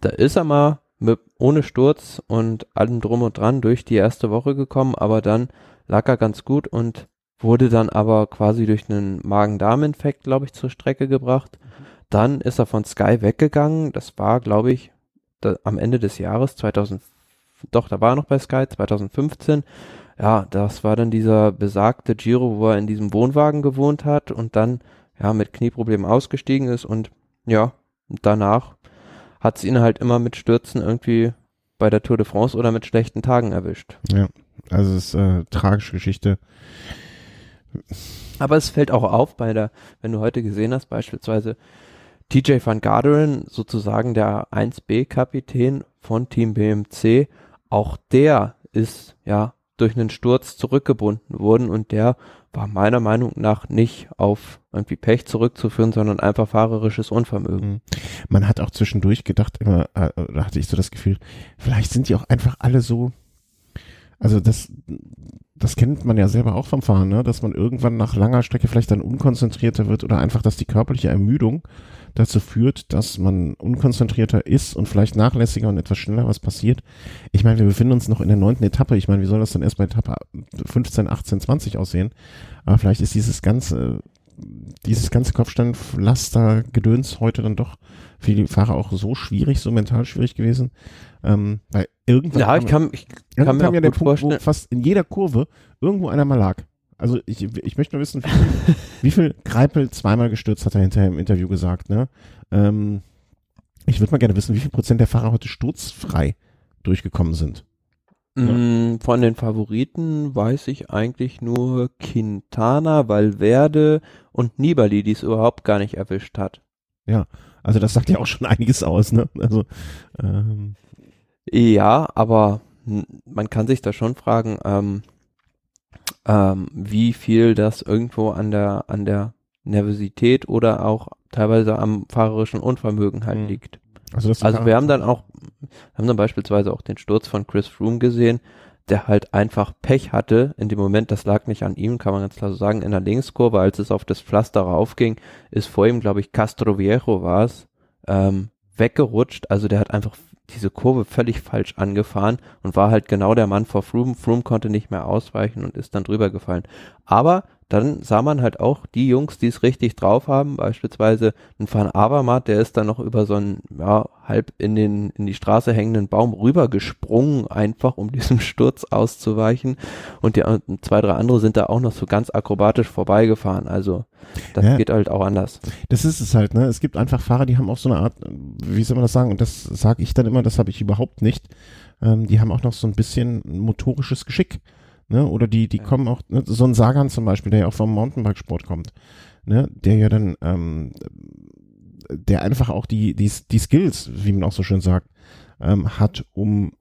Da ist er mal mit, ohne Sturz und allem drum und dran durch die erste Woche gekommen, aber dann lag er ganz gut und wurde dann aber quasi durch einen Magen-Darm-Infekt, glaube ich, zur Strecke gebracht. Dann ist er von Sky weggegangen. Das war, glaube ich, da, am Ende des Jahres 2000, doch, da war er noch bei Sky 2015. Ja, das war dann dieser besagte Giro, wo er in diesem Wohnwagen gewohnt hat und dann ja mit Knieproblemen ausgestiegen ist und ja, danach hat es ihn halt immer mit Stürzen irgendwie bei der Tour de France oder mit schlechten Tagen erwischt.
Ja, also es ist äh, tragische Geschichte.
Aber es fällt auch auf bei der, wenn du heute gesehen hast, beispielsweise TJ van Garderen, sozusagen der 1B-Kapitän von Team BMC, auch der ist ja durch einen Sturz zurückgebunden worden und der war meiner Meinung nach nicht auf irgendwie Pech zurückzuführen, sondern einfach fahrerisches Unvermögen. Mhm.
Man hat auch zwischendurch gedacht, immer, äh, da hatte ich so das Gefühl, vielleicht sind die auch einfach alle so, also das, das kennt man ja selber auch vom Fahren, ne? dass man irgendwann nach langer Strecke vielleicht dann unkonzentrierter wird oder einfach, dass die körperliche Ermüdung dazu führt, dass man unkonzentrierter ist und vielleicht nachlässiger und etwas schneller was passiert. Ich meine, wir befinden uns noch in der neunten Etappe. Ich meine, wie soll das dann erst bei Etappe 15, 18, 20 aussehen? Aber vielleicht ist dieses ganze, dieses ganze Kopfsteinpflaster-Gedöns heute dann doch für die Fahrer auch so schwierig, so mental schwierig gewesen. Ähm, weil irgendwann
ja, ich kann, ich
kann mir auch ja der Punkt, vorstellen. wo fast in jeder Kurve irgendwo einer mal lag. Also ich, ich möchte nur wissen, wie viel, wie viel Greipel zweimal gestürzt hat er hinterher im Interview gesagt. Ne? Ähm, ich würde mal gerne wissen, wie viel Prozent der Fahrer heute sturzfrei durchgekommen sind.
Ja. Mm, von den Favoriten weiß ich eigentlich nur Quintana, Valverde und Nibali, die es überhaupt gar nicht erwischt hat.
Ja, also das sagt ja auch schon einiges aus, ne? Also ähm.
ja, aber man kann sich da schon fragen, ähm, ähm, wie viel das irgendwo an der, an der Nervosität oder auch teilweise am fahrerischen Unvermögen halt mhm. liegt. Also, also wir haben dann auch, haben dann beispielsweise auch den Sturz von Chris Froome gesehen, der halt einfach Pech hatte. In dem Moment, das lag nicht an ihm, kann man ganz klar so sagen, in der Linkskurve, als es auf das Pflaster raufging, ist vor ihm, glaube ich, Castro Viejo war es, ähm, weggerutscht. Also der hat einfach diese Kurve völlig falsch angefahren und war halt genau der Mann vor Froome. Froome konnte nicht mehr ausweichen und ist dann drüber gefallen. Aber dann sah man halt auch die Jungs, die es richtig drauf haben, beispielsweise ein Van Avermaet, der ist dann noch über so einen, ja, halb in den, in die Straße hängenden Baum rübergesprungen, einfach um diesem Sturz auszuweichen. Und die zwei, drei andere sind da auch noch so ganz akrobatisch vorbeigefahren. Also, das ja, geht halt auch anders.
Das ist es halt, ne? Es gibt einfach Fahrer, die haben auch so eine Art, wie soll man das sagen? Und das sage ich dann immer, das habe ich überhaupt nicht. Ähm, die haben auch noch so ein bisschen motorisches Geschick. Ne? Oder die, die ja. kommen auch, ne? so ein Sagan zum Beispiel, der ja auch vom Mountainbikesport kommt, ne? der ja dann, ähm, der einfach auch die, die, die Skills, wie man auch so schön sagt, ähm, hat, um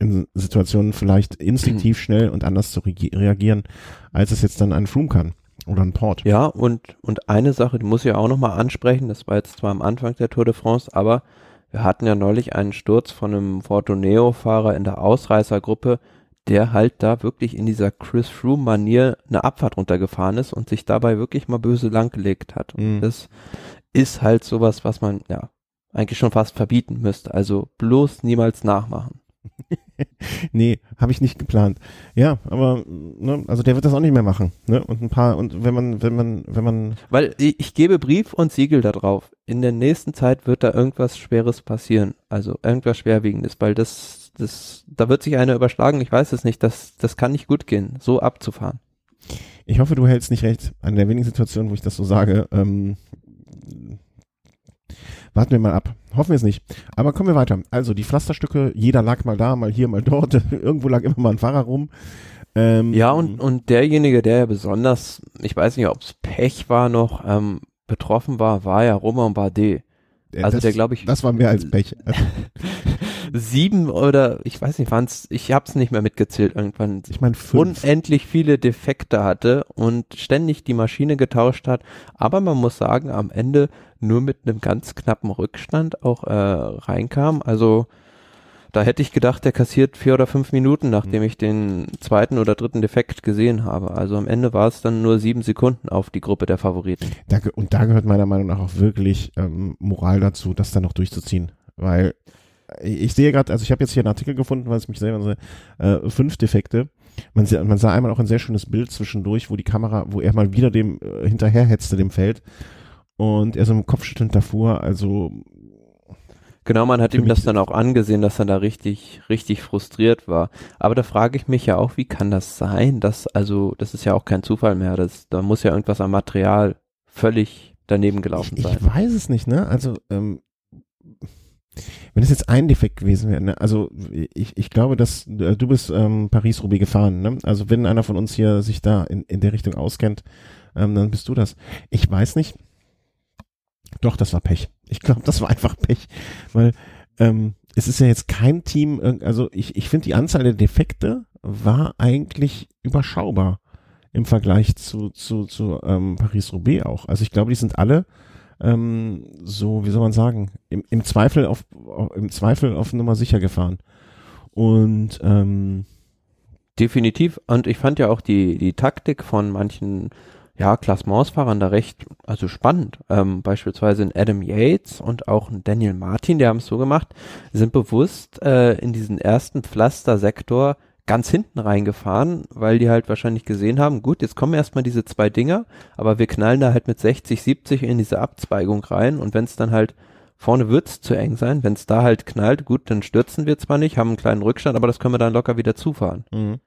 in Situationen vielleicht instinktiv schnell und anders zu reagieren, als es jetzt dann ein Froome kann oder ein Port.
Ja, und, und eine Sache, die muss ich auch nochmal ansprechen, das war jetzt zwar am Anfang der Tour de France, aber wir hatten ja neulich einen Sturz von einem Fortuneo-Fahrer in der Ausreißergruppe, der halt da wirklich in dieser Chris Froome-Manier eine Abfahrt runtergefahren ist und sich dabei wirklich mal böse langgelegt hat. Und mhm. das ist halt sowas, was man ja eigentlich schon fast verbieten müsste. Also bloß niemals nachmachen.
nee, habe ich nicht geplant. Ja, aber ne, also der wird das auch nicht mehr machen. Ne? Und ein paar und wenn man wenn man wenn man
weil ich, ich gebe Brief und Siegel da drauf. In der nächsten Zeit wird da irgendwas Schweres passieren. Also irgendwas Schwerwiegendes, weil das das, da wird sich einer überschlagen, ich weiß es nicht, das, das kann nicht gut gehen, so abzufahren.
Ich hoffe, du hältst nicht recht. Eine der wenigen Situationen, wo ich das so sage. Ähm, warten wir mal ab. Hoffen wir es nicht. Aber kommen wir weiter. Also die Pflasterstücke, jeder lag mal da, mal hier, mal dort. Irgendwo lag immer mal ein Fahrer rum.
Ähm, ja, und, und derjenige, der ja besonders, ich weiß nicht, ob es Pech war noch, ähm, betroffen war, war ja Romain Bardet.
Also das, der glaube ich. Das war mehr als Pech.
sieben oder ich weiß nicht, waren's, ich hab's nicht mehr mitgezählt irgendwann.
Ich meine
unendlich viele Defekte hatte und ständig die Maschine getauscht hat. Aber man muss sagen, am Ende nur mit einem ganz knappen Rückstand auch äh, reinkam. Also da hätte ich gedacht, der kassiert vier oder fünf Minuten, nachdem mhm. ich den zweiten oder dritten Defekt gesehen habe. Also am Ende war es dann nur sieben Sekunden auf die Gruppe der Favoriten.
Da, und da gehört meiner Meinung nach auch wirklich ähm, Moral dazu, das dann noch durchzuziehen. Weil ich sehe gerade, also ich habe jetzt hier einen Artikel gefunden, weil es mich selber äh, fünf Defekte. Man, sah, man sah einmal auch ein sehr schönes Bild zwischendurch, wo die Kamera, wo er mal wieder dem äh, hinterherhetzte dem Feld und er so im Kopfschütteln davor, also
Genau, man hat ihm das dann auch angesehen, dass er da richtig, richtig frustriert war. Aber da frage ich mich ja auch, wie kann das sein? dass, also, das ist ja auch kein Zufall mehr. Das, da muss ja irgendwas am Material völlig daneben gelaufen
ich,
sein.
Ich weiß es nicht, ne? Also, ähm, wenn es jetzt ein Defekt gewesen wäre, ne? also ich, ich glaube, dass äh, du bist ähm, Paris-Roubaix gefahren, ne? Also wenn einer von uns hier sich da in, in der Richtung auskennt, ähm, dann bist du das. Ich weiß nicht, doch, das war Pech. Ich glaube, das war einfach Pech, weil ähm, es ist ja jetzt kein Team, also ich, ich finde die Anzahl der Defekte war eigentlich überschaubar im Vergleich zu, zu, zu ähm, Paris-Roubaix auch. Also ich glaube, die sind alle ähm, so, wie soll man sagen, im, im Zweifel auf, im Zweifel auf Nummer sicher gefahren. Und ähm,
definitiv. Und ich fand ja auch die, die Taktik von manchen ja, Klassementsfahrern da recht, also spannend. Ähm, beispielsweise in Adam Yates und auch in Daniel Martin, die haben es so gemacht, sind bewusst äh, in diesen ersten Pflastersektor ganz hinten reingefahren, weil die halt wahrscheinlich gesehen haben, gut, jetzt kommen erstmal diese zwei Dinger, aber wir knallen da halt mit 60, 70 in diese Abzweigung rein und wenn es dann halt vorne wird's zu eng sein, wenn es da halt knallt, gut, dann stürzen wir zwar nicht, haben einen kleinen Rückstand, aber das können wir dann locker wieder zufahren. Mhm.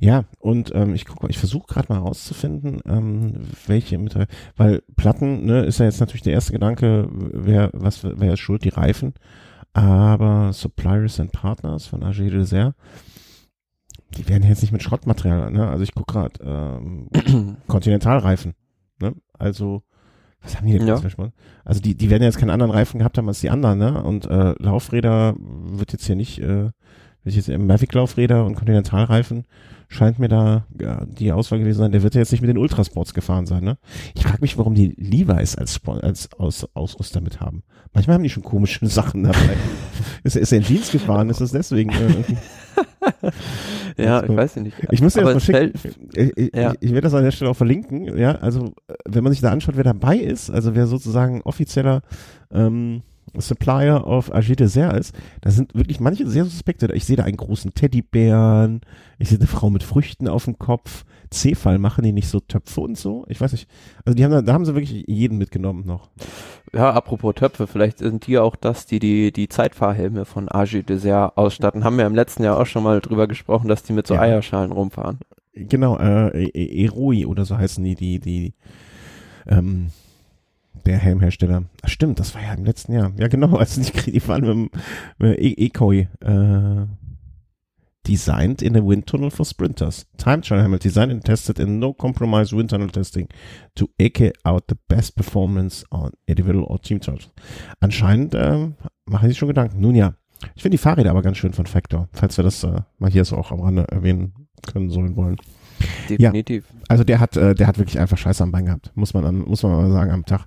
Ja, und ähm, ich gucke, ich versuche gerade mal rauszufinden, ähm, welche mit, weil Platten, ne, ist ja jetzt natürlich der erste Gedanke, wer, was, wer ist schuld, die Reifen, aber Suppliers and Partners von AG Desert, die werden jetzt nicht mit Schrottmaterial, ne, also ich gucke gerade, ähm, Kontinentalreifen, ne, also was haben die denn
ja.
Also die, die werden jetzt keinen anderen Reifen gehabt haben als die anderen, ne? Und äh, Laufräder wird jetzt hier nicht äh, ich jetzt im Mavic-Laufräder und Kontinentalreifen scheint mir da ja, die Auswahl gewesen sein. Der wird ja jetzt nicht mit den Ultrasports gefahren sein, ne? Ich frage mich, warum die Levi's als, als Aus, Ausrüster mit haben. Manchmal haben die schon komische Sachen dabei. ist, ist er in Jeans gefahren? Ist das deswegen?
Äh, ja, ich weiß nicht.
Ich muss dir das mal schicken. Ich, ich, ja. ich, werde das an der Stelle auch verlinken. Ja, also wenn man sich da anschaut, wer dabei ist, also wer sozusagen offizieller ähm, Supplier of Agir Dessert ist, da sind wirklich manche sehr suspekte. Ich sehe da einen großen Teddybären, ich sehe eine Frau mit Früchten auf dem Kopf. C-Fall machen die nicht so Töpfe und so? Ich weiß nicht. Also die haben da, da haben sie wirklich jeden mitgenommen noch.
Ja, apropos Töpfe, vielleicht sind die auch das, die die, die Zeitfahrhelme von Agir Dessert ausstatten. Haben wir im letzten Jahr auch schon mal drüber gesprochen, dass die mit so
Ja.
Eierschalen rumfahren.
Genau, äh, E- Eroi oder so heißen die, die, die, ähm, der Helmhersteller. Ach, stimmt, das war ja im letzten Jahr. Ja, genau, also die, die waren mit dem E- Ekoi, äh, designed in a wind tunnel for sprinters. Time trial helmet designed and tested in no compromise wind tunnel testing to eke out the best performance on individual or team trials. Anscheinend, ähm, machen sie sich schon Gedanken. Nun ja, ich finde die Fahrräder aber ganz schön von Factor, falls wir das äh, mal hier so auch am Rande erwähnen können sollen wollen.
Definitiv.
Also der hat, äh, der hat wirklich einfach Scheiße am Bein gehabt, muss man, muss man mal sagen am Tag.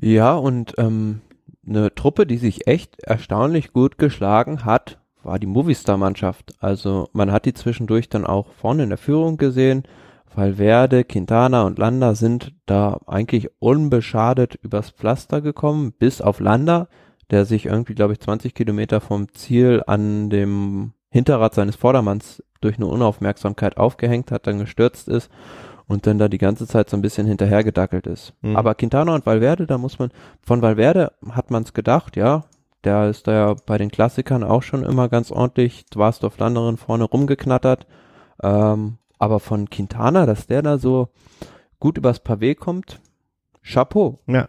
Ja, und ähm, eine Truppe, die sich echt erstaunlich gut geschlagen hat, war die Movistar-Mannschaft. Also man hat die zwischendurch dann auch vorne in der Führung gesehen. Valverde, Quintana und Landa sind da eigentlich unbeschadet übers Pflaster gekommen, bis auf Landa, der sich irgendwie, glaube ich, 20 Kilometer vom Ziel an dem Hinterrad seines Vordermanns durch eine Unaufmerksamkeit aufgehängt hat, dann gestürzt ist und dann da die ganze Zeit so ein bisschen hinterhergedackelt ist.
Mhm.
Aber Quintana und Valverde, da muss man, von Valverde hat man es gedacht, ja, der ist da ja bei den Klassikern auch schon immer ganz ordentlich, Dwarsdorf Landerin vorne rumgeknattert. Ähm, aber von Quintana, dass der da so gut übers Pavé kommt, Chapeau.
Ja,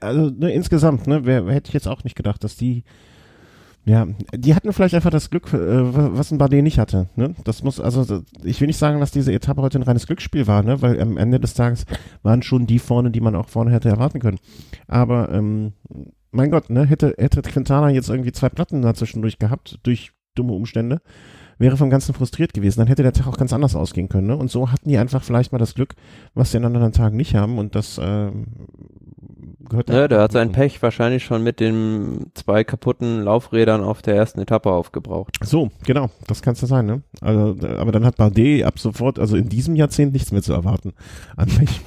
also ne, insgesamt, ne, wer, hätte ich jetzt auch nicht gedacht, dass die, ja, die hatten vielleicht einfach das Glück, äh, was ein Bardet nicht hatte. Ne? Das muss, also ich will nicht sagen, dass diese Etappe heute ein reines Glücksspiel war, ne, weil am Ende des Tages waren schon die vorne, die man auch vorne hätte erwarten können. Aber ähm, mein Gott, ne, hätte hätte Quintana jetzt irgendwie zwei Platten dazwischendurch gehabt durch dumme Umstände, wäre vom Ganzen frustriert gewesen. Dann hätte der Tag auch ganz anders ausgehen können. Ne? Und so hatten die einfach vielleicht mal das Glück, was sie an anderen Tagen nicht haben. Und das ähm, gehört
Ne, der hat sein. Pech wahrscheinlich schon mit den zwei kaputten Laufrädern auf der ersten Etappe aufgebraucht.
So, genau, das kann es ja sein, ne? Also, aber dann hat Bardet ab sofort, also in diesem Jahrzehnt nichts mehr zu erwarten an mich.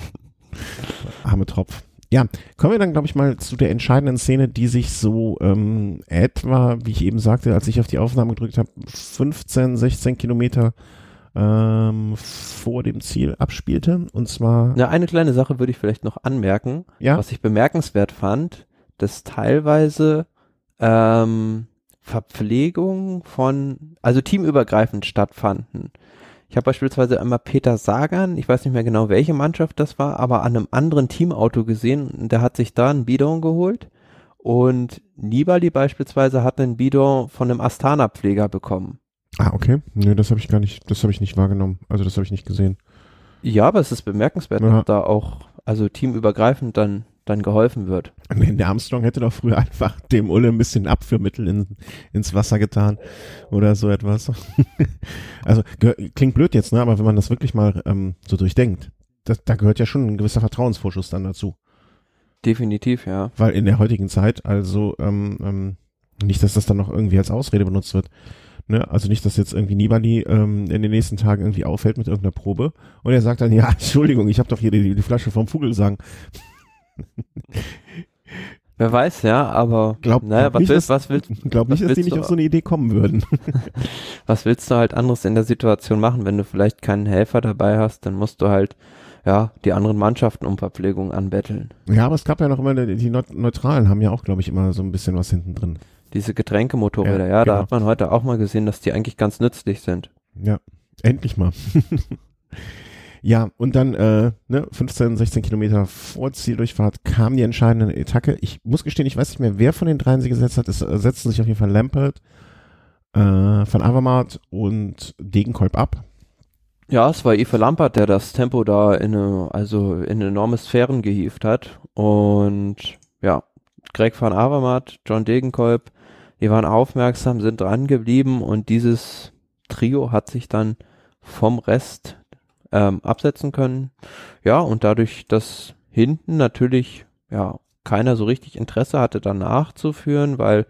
Arme Tropf. Ja, kommen wir dann, glaube ich, mal zu der entscheidenden Szene, die sich so ähm, etwa, wie ich eben sagte, als ich auf die Aufnahme gedrückt habe, 15, 16 Kilometer ähm, vor dem Ziel abspielte. Und zwar,
Na, eine kleine Sache würde ich vielleicht noch anmerken.
ja,
Was ich bemerkenswert fand, dass teilweise ähm, Verpflegungen von, also teamübergreifend stattfanden. Ich habe beispielsweise einmal Peter Sagan, ich weiß nicht mehr genau, welche Mannschaft das war, aber an einem anderen Teamauto gesehen, und der hat sich da einen Bidon geholt und Nibali beispielsweise hat einen Bidon von einem Astana-Pfleger bekommen.
ah, okay, nee, das habe ich gar nicht, das habe ich nicht wahrgenommen, also das habe ich nicht gesehen.
Ja, aber es ist bemerkenswert,
Ja.
dass da auch, also teamübergreifend dann, dann geholfen wird.
Nee, Der Armstrong hätte doch früher einfach dem Ulle ein bisschen Abführmittel in, ins Wasser getan oder so etwas. also klingt blöd jetzt, ne? Aber wenn man das wirklich mal ähm, so durchdenkt, das, da gehört ja schon ein gewisser Vertrauensvorschuss dann dazu.
Definitiv, ja.
Weil in der heutigen Zeit, also ähm, ähm, nicht, dass das dann noch irgendwie als Ausrede benutzt wird. Ne? Also nicht, dass jetzt irgendwie Nibali ähm, in den nächsten Tagen irgendwie auffällt mit irgendeiner Probe und er sagt dann, ja, Entschuldigung, ich habe doch hier die, die Flasche vom Vogelsang.
Wer weiß, ja, aber
Glaub,
naja, was
nicht,
willst,
dass-
was willst,
Glaub nicht, dass die nicht
du-
auf so eine Idee kommen würden.
was willst du halt anderes in der Situation machen, wenn du vielleicht keinen Helfer dabei hast, dann musst du halt ja die anderen Mannschaften um Verpflegung anbetteln.
Ja, aber es gab ja noch immer, die, die Neut- Neutralen haben ja auch, glaube ich, immer so ein bisschen was hinten drin.
Diese Getränkemotorräder,
Ja,
ja,
genau.
da hat man heute auch mal gesehen, dass die eigentlich ganz nützlich sind.
Ja, endlich mal. ja, und dann äh, ne, 15, 16 Kilometer vor Zieldurchfahrt kam die entscheidende Attacke. Ich muss gestehen, ich weiß nicht mehr, wer von den dreien sie gesetzt hat. Es äh, setzten sich auf jeden Fall Lampert, äh, Van Avermaet und Degenkolb ab.
Ja, es war Ife Lampert, der das Tempo da in eine, also in enorme Sphären gehievt hat. Und ja, Greg van Avermaet, John Degenkolb, die waren aufmerksam, sind dran geblieben und dieses Trio hat sich dann vom Rest ähm, absetzen können. Ja, und dadurch, dass hinten natürlich ja keiner so richtig Interesse hatte, danach zu führen, weil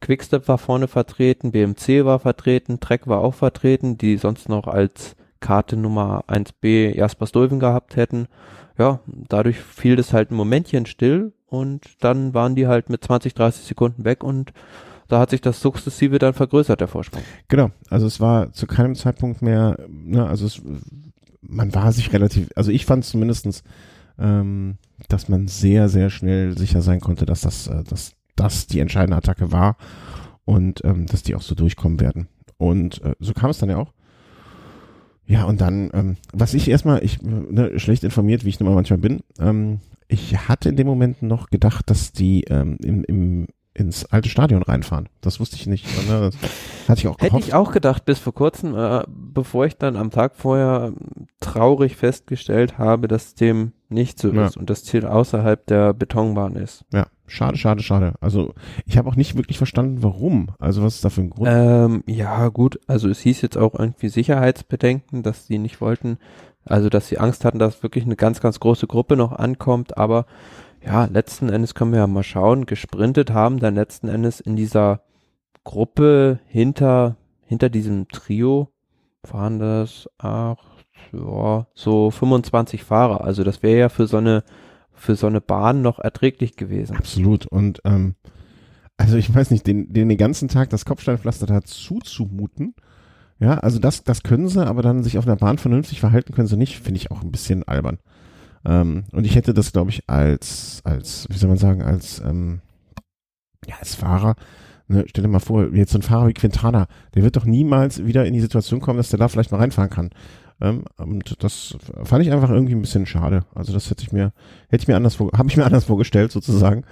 Quickstep war vorne vertreten, BMC war vertreten, Trek war auch vertreten, die sonst noch als Karte Nummer 1b Jasper Stuyven gehabt hätten. Ja, dadurch fiel das halt ein Momentchen still und dann waren die halt mit 20, 30 Sekunden weg und da hat sich das sukzessive dann vergrößert, der Vorsprung.
Genau, also es war zu keinem Zeitpunkt mehr, ne, also es, man war sich relativ, also ich fand zumindestens, ähm, dass man sehr, sehr schnell sicher sein konnte, dass das, äh, dass das die entscheidende Attacke war und ähm, dass die auch so durchkommen werden. Und äh, so kam es dann ja auch. Ja, und dann, ähm, was ich erstmal, ich ne, schlecht informiert, wie ich nun mal manchmal bin, ähm, ich hatte in dem Moment noch gedacht, dass die ähm, im, im ins alte Stadion reinfahren. Das wusste ich nicht. Ne? Das hatte ich auch
Hätte ich auch gedacht, bis vor kurzem, äh, bevor ich dann am Tag vorher traurig festgestellt habe, dass dem nicht so ja. ist und das Ziel außerhalb der Betonbahn ist.
Ja, schade, schade, schade. Also ich habe auch nicht wirklich verstanden, warum. Also was ist da für ein Grund?
Ähm, ja, gut. Also es hieß jetzt auch irgendwie Sicherheitsbedenken, dass sie nicht wollten, also dass sie Angst hatten, dass wirklich eine ganz, ganz große Gruppe noch ankommt, aber ja, letzten Endes können wir ja mal schauen, gesprintet haben dann letzten Endes in dieser Gruppe hinter, hinter diesem Trio waren das acht, ja, so 25 Fahrer. Also das wäre ja für so eine, für so eine Bahn noch erträglich gewesen.
Absolut. Und ähm, also ich weiß nicht, den, den, ganzen Tag das Kopfsteinpflaster da zuzumuten, ja, also das, das können sie, aber dann sich auf einer Bahn vernünftig verhalten können sie nicht, finde ich auch ein bisschen albern. Ähm, und ich hätte das, glaube ich, als, als, wie soll man sagen, als, ähm, ja, als Fahrer, ne, stell dir mal vor, jetzt so ein Fahrer wie Quintana, der wird doch niemals wieder in die Situation kommen, dass der da vielleicht mal reinfahren kann. Ähm, und das fand ich einfach irgendwie ein bisschen schade. Also das hätte ich mir, hätte ich mir anders, habe ich mir anders vorgestellt sozusagen.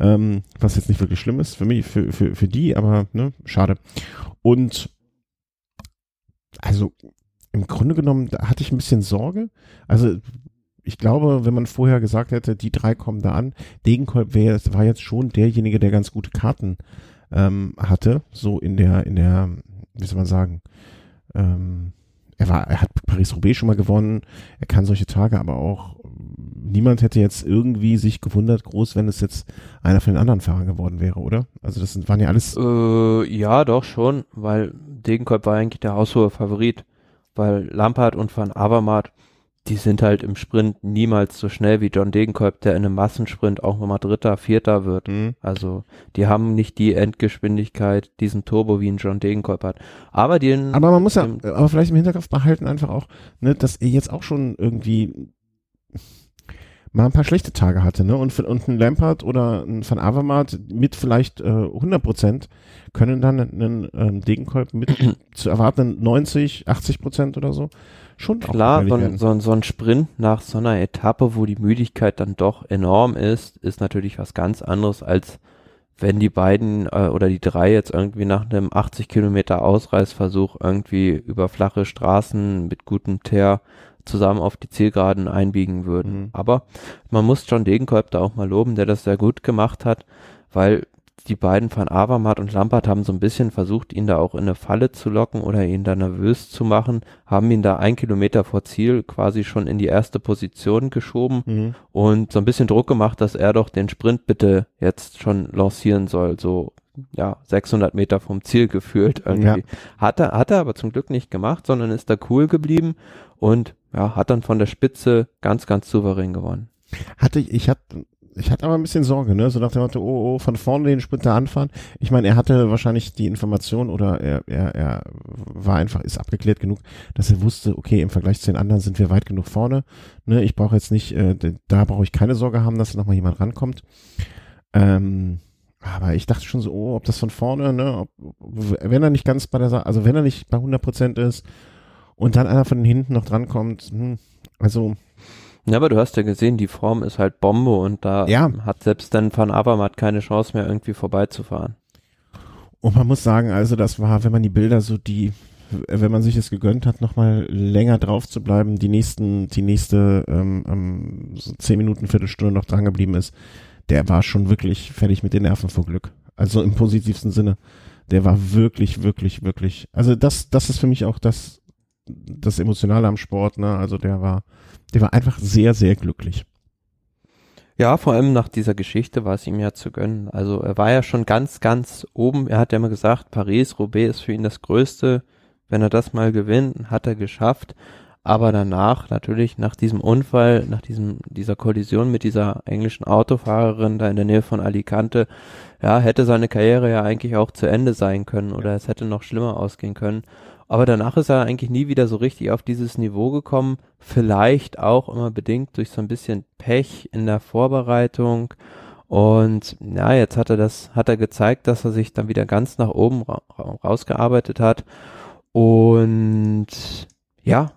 Ähm, was jetzt nicht wirklich schlimm ist für mich, für, für, für die, aber ne, schade. Und also im Grunde genommen, da hatte ich ein bisschen Sorge. Also ich glaube, wenn man vorher gesagt hätte, die drei kommen da an, Degenkolb wäre, war jetzt schon derjenige, der ganz gute Karten ähm, hatte, so in der, in der, wie soll man sagen, ähm, er war, er hat Paris-Roubaix schon mal gewonnen, er kann solche Tage, aber auch niemand hätte jetzt irgendwie sich gewundert, groß, wenn es jetzt einer von den anderen Fahrern geworden wäre, oder? Also das sind, waren ja alles.
Äh, ja, doch schon, weil Degenkolb war eigentlich der haushohe Favorit, weil Lampard und Van Avermaet die sind halt im Sprint niemals so schnell wie John Degenkolb, der in einem Massensprint auch nochmal Dritter, Vierter wird. Mhm. Also die haben nicht die Endgeschwindigkeit, diesen Turbo, wie ein John Degenkolb hat. Aber den.
Aber man muss ja, aber vielleicht im Hinterkopf behalten einfach auch, ne, dass er jetzt auch schon irgendwie mal ein paar schlechte Tage hatte, ne? Und, und ein Lampard oder ein Van Avermaet mit vielleicht äh, 100 Prozent können dann einen ähm, Degenkolb mit zu erwartenden 90, 80 Prozent oder so schon
Klar, so ein, so, so ein Sprint nach so einer Etappe, wo die Müdigkeit dann doch enorm ist, ist natürlich was ganz anderes, als wenn die beiden äh, oder die drei jetzt irgendwie nach einem 80 Kilometer Ausreißversuch irgendwie über flache Straßen mit gutem Teer zusammen auf die Zielgeraden einbiegen würden. Mhm. Aber man muss John Degenkolb da auch mal loben, der das sehr gut gemacht hat, weil die beiden von Avermaet und Lampard haben so ein bisschen versucht, ihn da auch in eine Falle zu locken oder ihn da nervös zu machen, haben ihn da ein Kilometer vor Ziel quasi schon in die erste Position geschoben mhm. und so ein bisschen Druck gemacht, dass er doch den Sprint bitte jetzt schon lancieren soll, so ja, 600 Meter vom Ziel gefühlt irgendwie. Ja. Hat er, hat er aber zum Glück nicht gemacht, sondern ist da cool geblieben und ja, hat dann von der Spitze ganz, ganz souverän gewonnen.
Hatte ich, ich hatte ich hatte aber ein bisschen Sorge, ne? So nach dem Motto, oh, oh, von vorne den Sprinter anfahren. Ich meine, er hatte wahrscheinlich die Information oder er, er, er war einfach, ist abgeklärt genug, dass er wusste, okay, im Vergleich zu den anderen sind wir weit genug vorne. Ne? Ich brauche jetzt nicht, äh, da brauche ich keine Sorge haben, dass da nochmal jemand rankommt. Ähm, aber ich dachte schon so, oh, ob das von vorne, ne, ob, wenn er nicht ganz bei der Sache, also wenn er nicht bei 100 Prozent ist und dann einer von hinten noch drankommt, hm, also
ja, aber du hast ja gesehen, die Form ist halt Bombe und da ja. hat selbst dann Van Avermaet keine Chance mehr irgendwie vorbeizufahren.
Und man muss sagen, also das war, wenn man die Bilder so die, wenn man sich es gegönnt hat, nochmal länger drauf zu bleiben, die nächsten, die nächste ähm, ähm, so zehn Minuten, Viertelstunde noch dran geblieben ist, der war schon wirklich fertig mit den Nerven vor Glück. Also im positivsten Sinne. Der war wirklich, wirklich, wirklich. Also das, das ist für mich auch das, das Emotionale am Sport, ne? Also der war, der war einfach sehr, sehr glücklich.
Ja, vor allem nach dieser Geschichte war es ihm ja zu gönnen. Also er war ja schon ganz, ganz oben. Er hat ja immer gesagt, Paris, Roubaix ist für ihn das Größte. Wenn er das mal gewinnt, hat er geschafft. Aber danach, natürlich, nach diesem Unfall, nach diesem, dieser Kollision mit dieser englischen Autofahrerin da in der Nähe von Alicante, ja, hätte seine Karriere ja eigentlich auch zu Ende sein können oder es hätte noch schlimmer ausgehen können. Aber danach ist er eigentlich nie wieder so richtig auf dieses Niveau gekommen. Vielleicht auch immer bedingt durch so ein bisschen Pech in der Vorbereitung. Und ja, jetzt hat er das, hat er gezeigt, dass er sich dann wieder ganz nach oben ra rausgearbeitet hat. Und ja,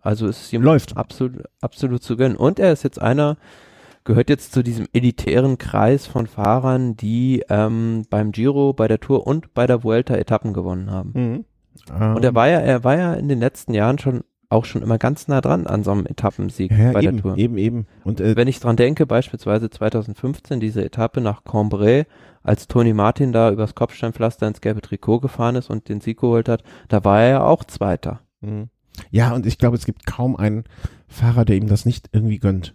also es ist ihm
Läuft.
absolut, absolut zu gönnen. Und er ist jetzt einer, gehört jetzt zu diesem elitären Kreis von Fahrern, die ähm, beim Giro, bei der Tour und bei der Vuelta Etappen gewonnen haben.
Mhm.
Und er war ja, er war ja in den letzten Jahren schon auch schon immer ganz nah dran an so einem Etappensieg
ja,
bei
eben,
der Tour.
eben, eben. Und äh,
Wenn ich dran denke, beispielsweise 2015 diese Etappe nach Cambrai, als Tony Martin da übers Kopfsteinpflaster ins gelbe Trikot gefahren ist und den Sieg geholt hat, da war er ja auch Zweiter.
Mhm. Ja, und ich glaube, es gibt kaum einen Fahrer, der ihm das nicht irgendwie gönnt.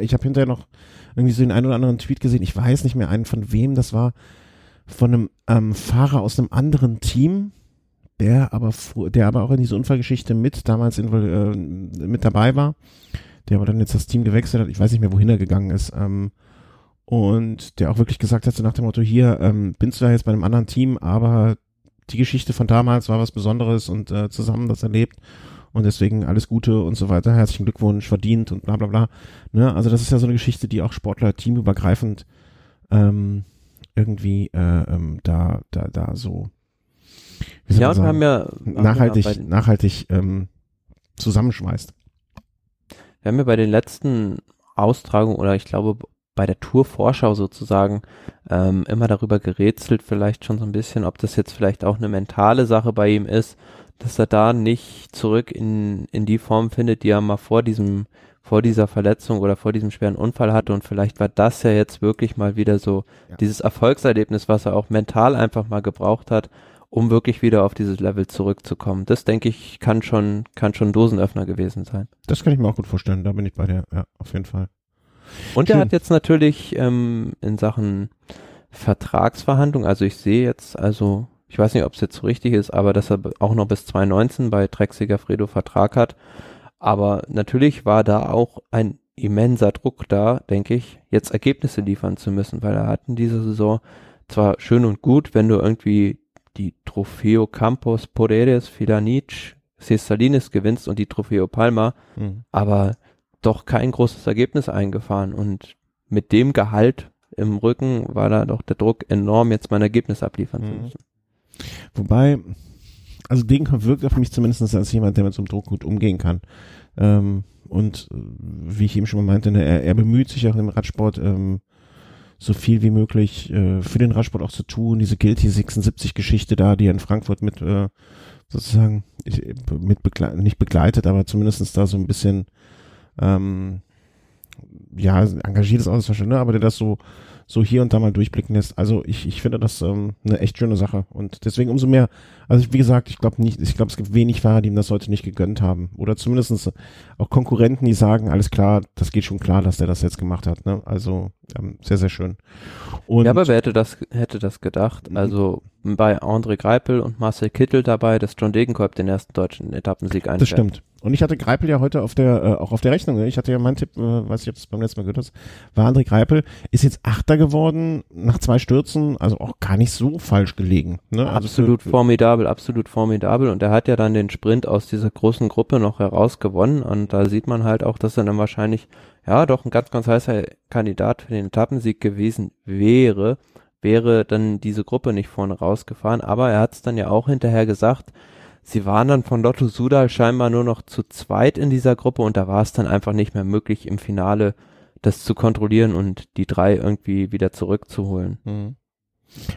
Ich habe hinterher noch irgendwie so den einen oder anderen Tweet gesehen. Ich weiß nicht mehr einen von wem das war. Von einem ähm, Fahrer aus einem anderen Team, der aber der aber auch in diese Unfallgeschichte mit damals invol- äh, mit dabei war. Der aber dann jetzt das Team gewechselt hat. Ich weiß nicht mehr, wohin er gegangen ist. Ähm, und der auch wirklich gesagt hat, so nach dem Motto, hier, ähm, bin zwar jetzt bei einem anderen Team, aber die Geschichte von damals war was Besonderes und äh, zusammen das erlebt und deswegen alles Gute und so weiter, herzlichen Glückwunsch, verdient und bla bla bla. Ne? Also das ist ja so eine Geschichte, die auch Sportler teamübergreifend ähm, irgendwie äh, ähm, da, da, da so
Ja, und haben ja, haben
nachhaltig,
bei den-
nachhaltig ähm, zusammenschmeißt.
Wir haben ja bei den letzten Austragungen oder ich glaube bei der Tour-Vorschau sozusagen ähm, immer darüber gerätselt, vielleicht schon so ein bisschen, ob das jetzt vielleicht auch eine mentale Sache bei ihm ist, dass er da nicht zurück in, in die Form findet, die er mal vor diesem, vor dieser Verletzung oder vor diesem schweren Unfall hatte und vielleicht war das ja jetzt wirklich mal wieder so
Ja.
dieses Erfolgserlebnis, was er auch mental einfach mal gebraucht hat, um wirklich wieder auf dieses Level zurückzukommen. Das denke ich, kann schon, kann schon Dosenöffner gewesen sein.
Das kann ich mir auch gut vorstellen, da bin ich bei dir, ja, auf jeden Fall.
Und
Schön.
er hat jetzt natürlich ähm, in Sachen Vertragsverhandlung, also ich sehe jetzt, also ich weiß nicht, ob es jetzt so richtig ist, aber dass er auch noch bis 2019 bei Trek Segafredo Vertrag hat. Aber natürlich war da auch ein immenser Druck da, denke ich, jetzt Ergebnisse liefern zu müssen, weil er hat in dieser Saison zwar schön und gut, wenn du irgendwie die Trofeo Campos Poderes Filanic Cestalines gewinnst und die Trofeo Palma,
Mhm.
aber doch kein großes Ergebnis eingefahren und mit dem Gehalt im Rücken war da doch der Druck enorm, jetzt mal ein Ergebnis abliefern zu
Mhm.
müssen.
Wobei, also Degenkolb wirkt auf mich zumindest als jemand, der mit so einem Druck gut umgehen kann. Ähm, und äh, wie ich eben schon mal meinte, ne, er, er bemüht sich auch im Radsport ähm, so viel wie möglich äh, für den Radsport auch zu tun. Diese Guilty 76 Geschichte da, die in Frankfurt mit äh, sozusagen mit begle nicht begleitet, aber zumindestens da so ein bisschen ähm, ja, engagiert ist auch das wahrscheinlich, aber der das so so hier und da mal durchblicken lässt. Also ich, ich finde das ähm, eine echt schöne Sache und deswegen umso mehr, also wie gesagt, ich glaube nicht, ich glaube es gibt wenig Fahrer, die ihm das heute nicht gegönnt haben oder zumindest auch Konkurrenten, die sagen, alles klar, das geht schon klar, dass der das jetzt gemacht hat. Ne? Also ähm, sehr, sehr schön. Und
Ja, aber wer hätte das, hätte das gedacht?
Mhm.
Also bei André Greipel und Marcel Kittel dabei, dass John Degenkolb den ersten deutschen Etappensieg einfährt.
das stimmt. Und ich hatte Greipel ja heute auf der, äh, auch auf der Rechnung. Ne? Ich hatte ja meinen Tipp, äh, weiß ich, ob du es beim letzten Mal gehört hast, war André Greipel, ist jetzt Achter geworden nach zwei Stürzen, also auch gar nicht so falsch gelegen. Ne? Also
Absolut
für-
formidabel, absolut formidabel. Und er hat ja dann den Sprint aus dieser großen Gruppe noch heraus gewonnen. Und da sieht man halt auch, dass er dann wahrscheinlich, ja, doch ein ganz, ganz heißer Kandidat für den Etappensieg gewesen wäre, wäre dann diese Gruppe nicht vorne rausgefahren. Aber er hat es dann ja auch hinterher gesagt, sie waren dann von Lotto Sudal scheinbar nur noch zu zweit in dieser Gruppe und da war es dann einfach nicht mehr möglich, im Finale das zu kontrollieren und die drei irgendwie wieder zurückzuholen.
Mhm.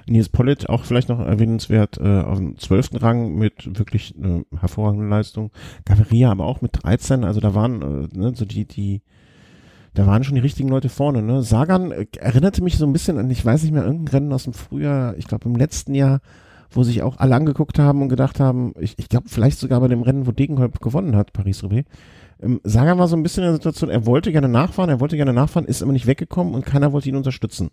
Nils Pollitt auch vielleicht noch erwähnenswert äh, auf dem zwölften Rang mit wirklich äh, hervorragender Leistung. Gaviria aber auch mit 13, also da waren äh, ne, so die, die, da waren schon die richtigen Leute vorne. Ne? Sagan äh, erinnerte mich so ein bisschen an, ich weiß nicht mehr, irgendein Rennen aus dem Frühjahr, ich glaube im letzten Jahr, wo sich auch alle angeguckt haben und gedacht haben, ich, ich glaube vielleicht sogar bei dem Rennen, wo Degenkolb gewonnen hat, Paris-Roubaix, ähm, Sagan war so ein bisschen in der Situation, er wollte gerne nachfahren, er wollte gerne nachfahren, ist aber nicht weggekommen und keiner wollte ihn unterstützen.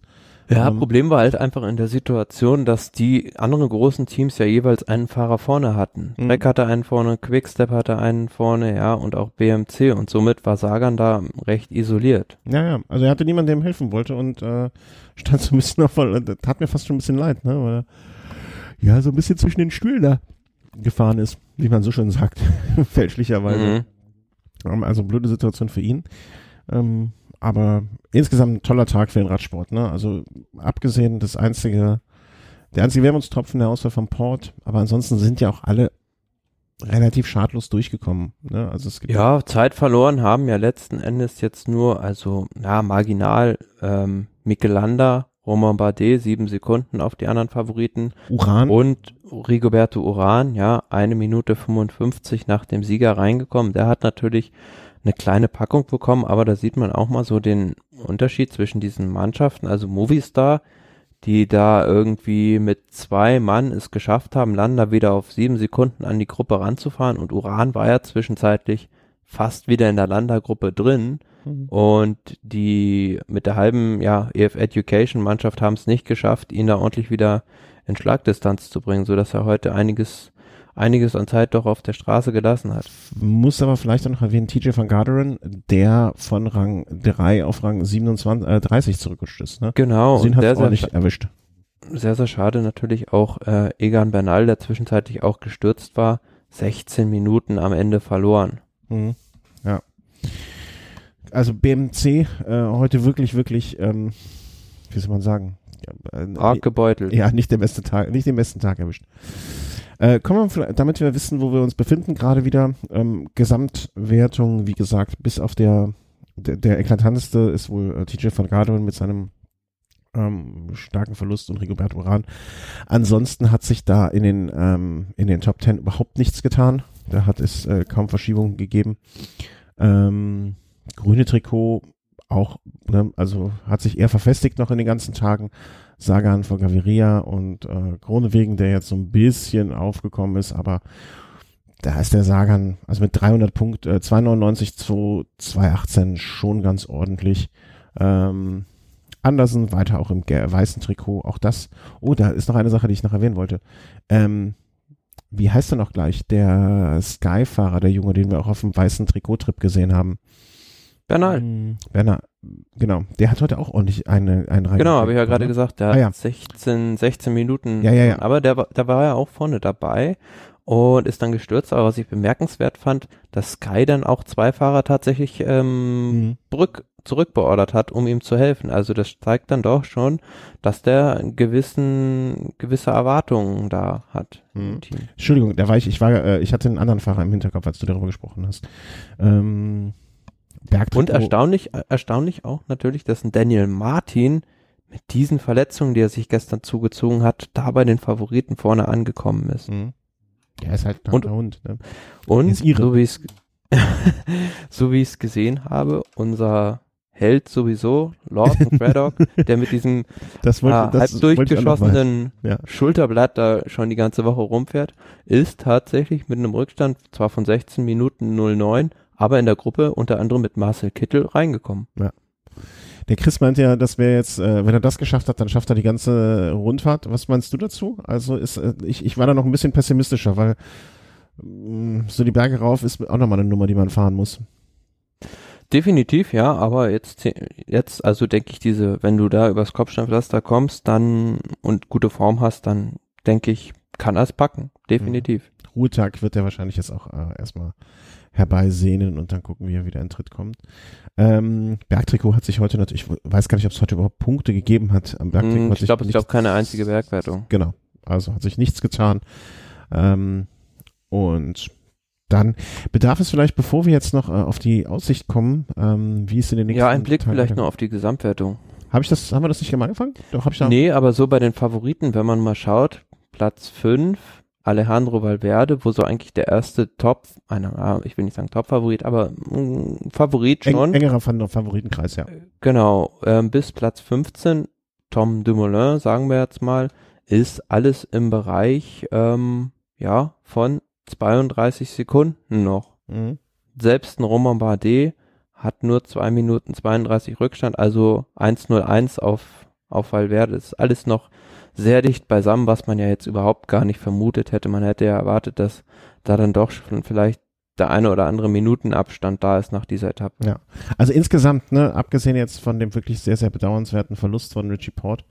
Ja,
Ähm,
Problem war halt einfach in der Situation, dass die anderen großen Teams ja jeweils einen Fahrer vorne hatten.
Mhm.
Trek hatte einen vorne, Quickstep hatte einen vorne, ja, und auch BMC und somit war Sagan da recht isoliert.
Ja, ja, also er hatte niemanden, der ihm helfen wollte und äh, stand so ein bisschen auf, das tat mir fast schon ein bisschen leid, ne, weil ja so ein bisschen zwischen den Stühlen da gefahren ist, wie man so schön sagt, fälschlicherweise.
Mhm.
Ähm, Also blöde Situation für ihn. Ähm, aber insgesamt ein toller Tag für den Radsport. Ne? Also abgesehen das einzige, der einzige Wermutstropfen der Auswahl von Port, aber ansonsten sind ja auch alle relativ schadlos durchgekommen. Ne? Also es gibt
Ja, Zeit verloren haben ja letzten Endes jetzt nur, also ja, marginal ähm, Michelanda, Romain Bardet, sieben Sekunden auf die anderen Favoriten
Uran.
und Rigoberto Uran, ja, eine Minute 55 nach dem Sieger reingekommen. Der hat natürlich eine kleine Packung bekommen, aber da sieht man auch mal so den Unterschied zwischen diesen Mannschaften. Also Movistar, die da irgendwie mit zwei Mann es geschafft haben, Landa wieder auf sieben Sekunden an die Gruppe ranzufahren und Uran war ja zwischenzeitlich fast wieder in der Landa-Gruppe drin.
Mhm.
Und die mit der halben ja, EF Education Mannschaft haben es nicht geschafft, ihn da ordentlich wieder in Schlagdistanz zu bringen, so dass er heute einiges, einiges an Zeit doch auf der Straße gelassen hat.
Muss aber vielleicht auch noch erwähnen, TJ van Garderen, der von Rang 3 auf Rang 27, äh, 30 zurückgerutscht ist. Ne?
Genau, und
hat
sehr,
nicht erwischt.
sehr, sehr schade natürlich auch äh, Egan Bernal, der zwischenzeitlich auch gestürzt war, 16 Minuten am Ende verloren.
Mhm. Ja. Also BMC äh, heute wirklich, wirklich, ähm, wie soll man sagen? Äh,
Arg gebeutelt.
ja, nicht der beste Tag, nicht den besten Tag erwischt. Äh, kommen wir, damit wir wissen, wo wir uns befinden, gerade wieder ähm, Gesamtwertung, wie gesagt, bis auf der der, der eklatanteste ist wohl äh, TJ van Garderen mit seinem ähm, starken Verlust und Rigobert Uran. Ansonsten hat sich da in den ähm, in den Top Ten überhaupt nichts getan. Da hat es äh, kaum Verschiebungen gegeben. Ähm, grüne Trikot auch, ne, also hat sich eher verfestigt noch in den ganzen Tagen. Sagan von Gaviria und äh, Kronewegen, der jetzt so ein bisschen aufgekommen ist, aber da ist der Sagan, also mit 300 Punkt, äh, 299 zu 218 schon ganz ordentlich. Ähm, Andersen weiter auch im weißen Trikot, auch das. Oh, da ist noch eine Sache, die ich noch erwähnen wollte. Ähm, wie heißt er noch gleich? Der Sky-Fahrer, der Junge, den wir auch auf dem weißen Trikot-Trip gesehen haben.
Bernal.
Mm, Werner, genau. Der hat heute auch ordentlich eine, einen rein.
Genau, habe ich ja gerade gesagt, der
Ah,
hat
ja.
16, 16 Minuten.
Ja, ja, ja.
Aber der, war- da war er auch vorne dabei und ist dann gestürzt. Aber was ich bemerkenswert fand, dass Sky dann auch zwei Fahrer tatsächlich ähm,
Mhm.
zurück, zurückbeordert hat, um ihm zu helfen. Also das zeigt dann doch schon, dass der gewissen, gewisse Erwartungen da hat Team.
Entschuldigung, da war ich, ich war, äh, ich hatte einen anderen Fahrer im Hinterkopf, als du darüber gesprochen hast. Ähm, Bergtrikot.
Und erstaunlich, äh, erstaunlich auch natürlich, dass ein Daniel Martin mit diesen Verletzungen, die er sich gestern zugezogen hat, da bei den Favoriten vorne angekommen ist.
Mhm. Der ist halt ein
Und-
Hund. Ne?
Und so wie es so wie ich es gesehen habe, unser Held sowieso, Lawson Craddock, der mit diesem
Das wollte, das
halb durchgeschossenen
Ja.
Schulterblatt da schon die ganze Woche rumfährt, ist tatsächlich mit einem Rückstand zwar von 16 Minuten 09, aber in der Gruppe unter anderem mit Marcel Kittel reingekommen.
Der Chris meint ja, dass wer jetzt, äh, wenn er das geschafft hat, dann schafft er die ganze Rundfahrt. Was meinst du dazu? Also ist, äh, ich, ich war da noch ein bisschen pessimistischer, weil mh, so die Berge rauf ist auch nochmal eine Nummer, die man fahren muss.
Definitiv, ja, aber jetzt, jetzt, also denke ich, diese, wenn du da übers Kopfsteinpflaster kommst, dann und gute Form hast, dann denke ich, kann er es packen. Definitiv.
Ruhetag wird er wahrscheinlich jetzt auch äh, erstmal herbeisehnen und dann gucken, wie er wieder in Tritt kommt. Ähm, Bergtrikot hat sich heute natürlich, ich weiß gar nicht, ob es heute überhaupt Punkte gegeben hat. Am Bergtrikot
Hm,
hat
ich glaube, es gab keine einzige Bergwertung.
Genau. Also hat sich nichts getan. Ähm, und dann bedarf es vielleicht, bevor wir jetzt noch äh, auf die Aussicht kommen, ähm, wie es in den nächsten
Ja, ein Blick
Tagen
vielleicht noch auf die Gesamtwertung.
Habe ich das, haben wir das nicht am Anfang? Doch, habe ich da.
Nee, aber so bei den Favoriten, wenn man mal schaut, Platz 5, Alejandro Valverde, wo so eigentlich der erste Top, einer, ah, ich will nicht sagen Top-Favorit, aber mm, Favorit
Eng,
schon.
engerer Fan- Favoritenkreis, ja.
Genau, ähm, bis Platz 15, Tom Dumoulin, sagen wir jetzt mal, ist alles im Bereich, ähm, ja, von 32 Sekunden noch.
Mhm.
Selbst ein Roman Bardet hat nur zwei Minuten 32 Rückstand, also 1-0-1 auf, auf Valverde. Das ist alles noch sehr dicht beisammen, was man ja jetzt überhaupt gar nicht vermutet hätte. Man hätte ja erwartet, dass da dann doch schon vielleicht der eine oder andere Minutenabstand da ist nach dieser Etappe.
Ja, also insgesamt, ne, abgesehen jetzt von dem wirklich sehr, sehr bedauernswerten Verlust von Richie Port,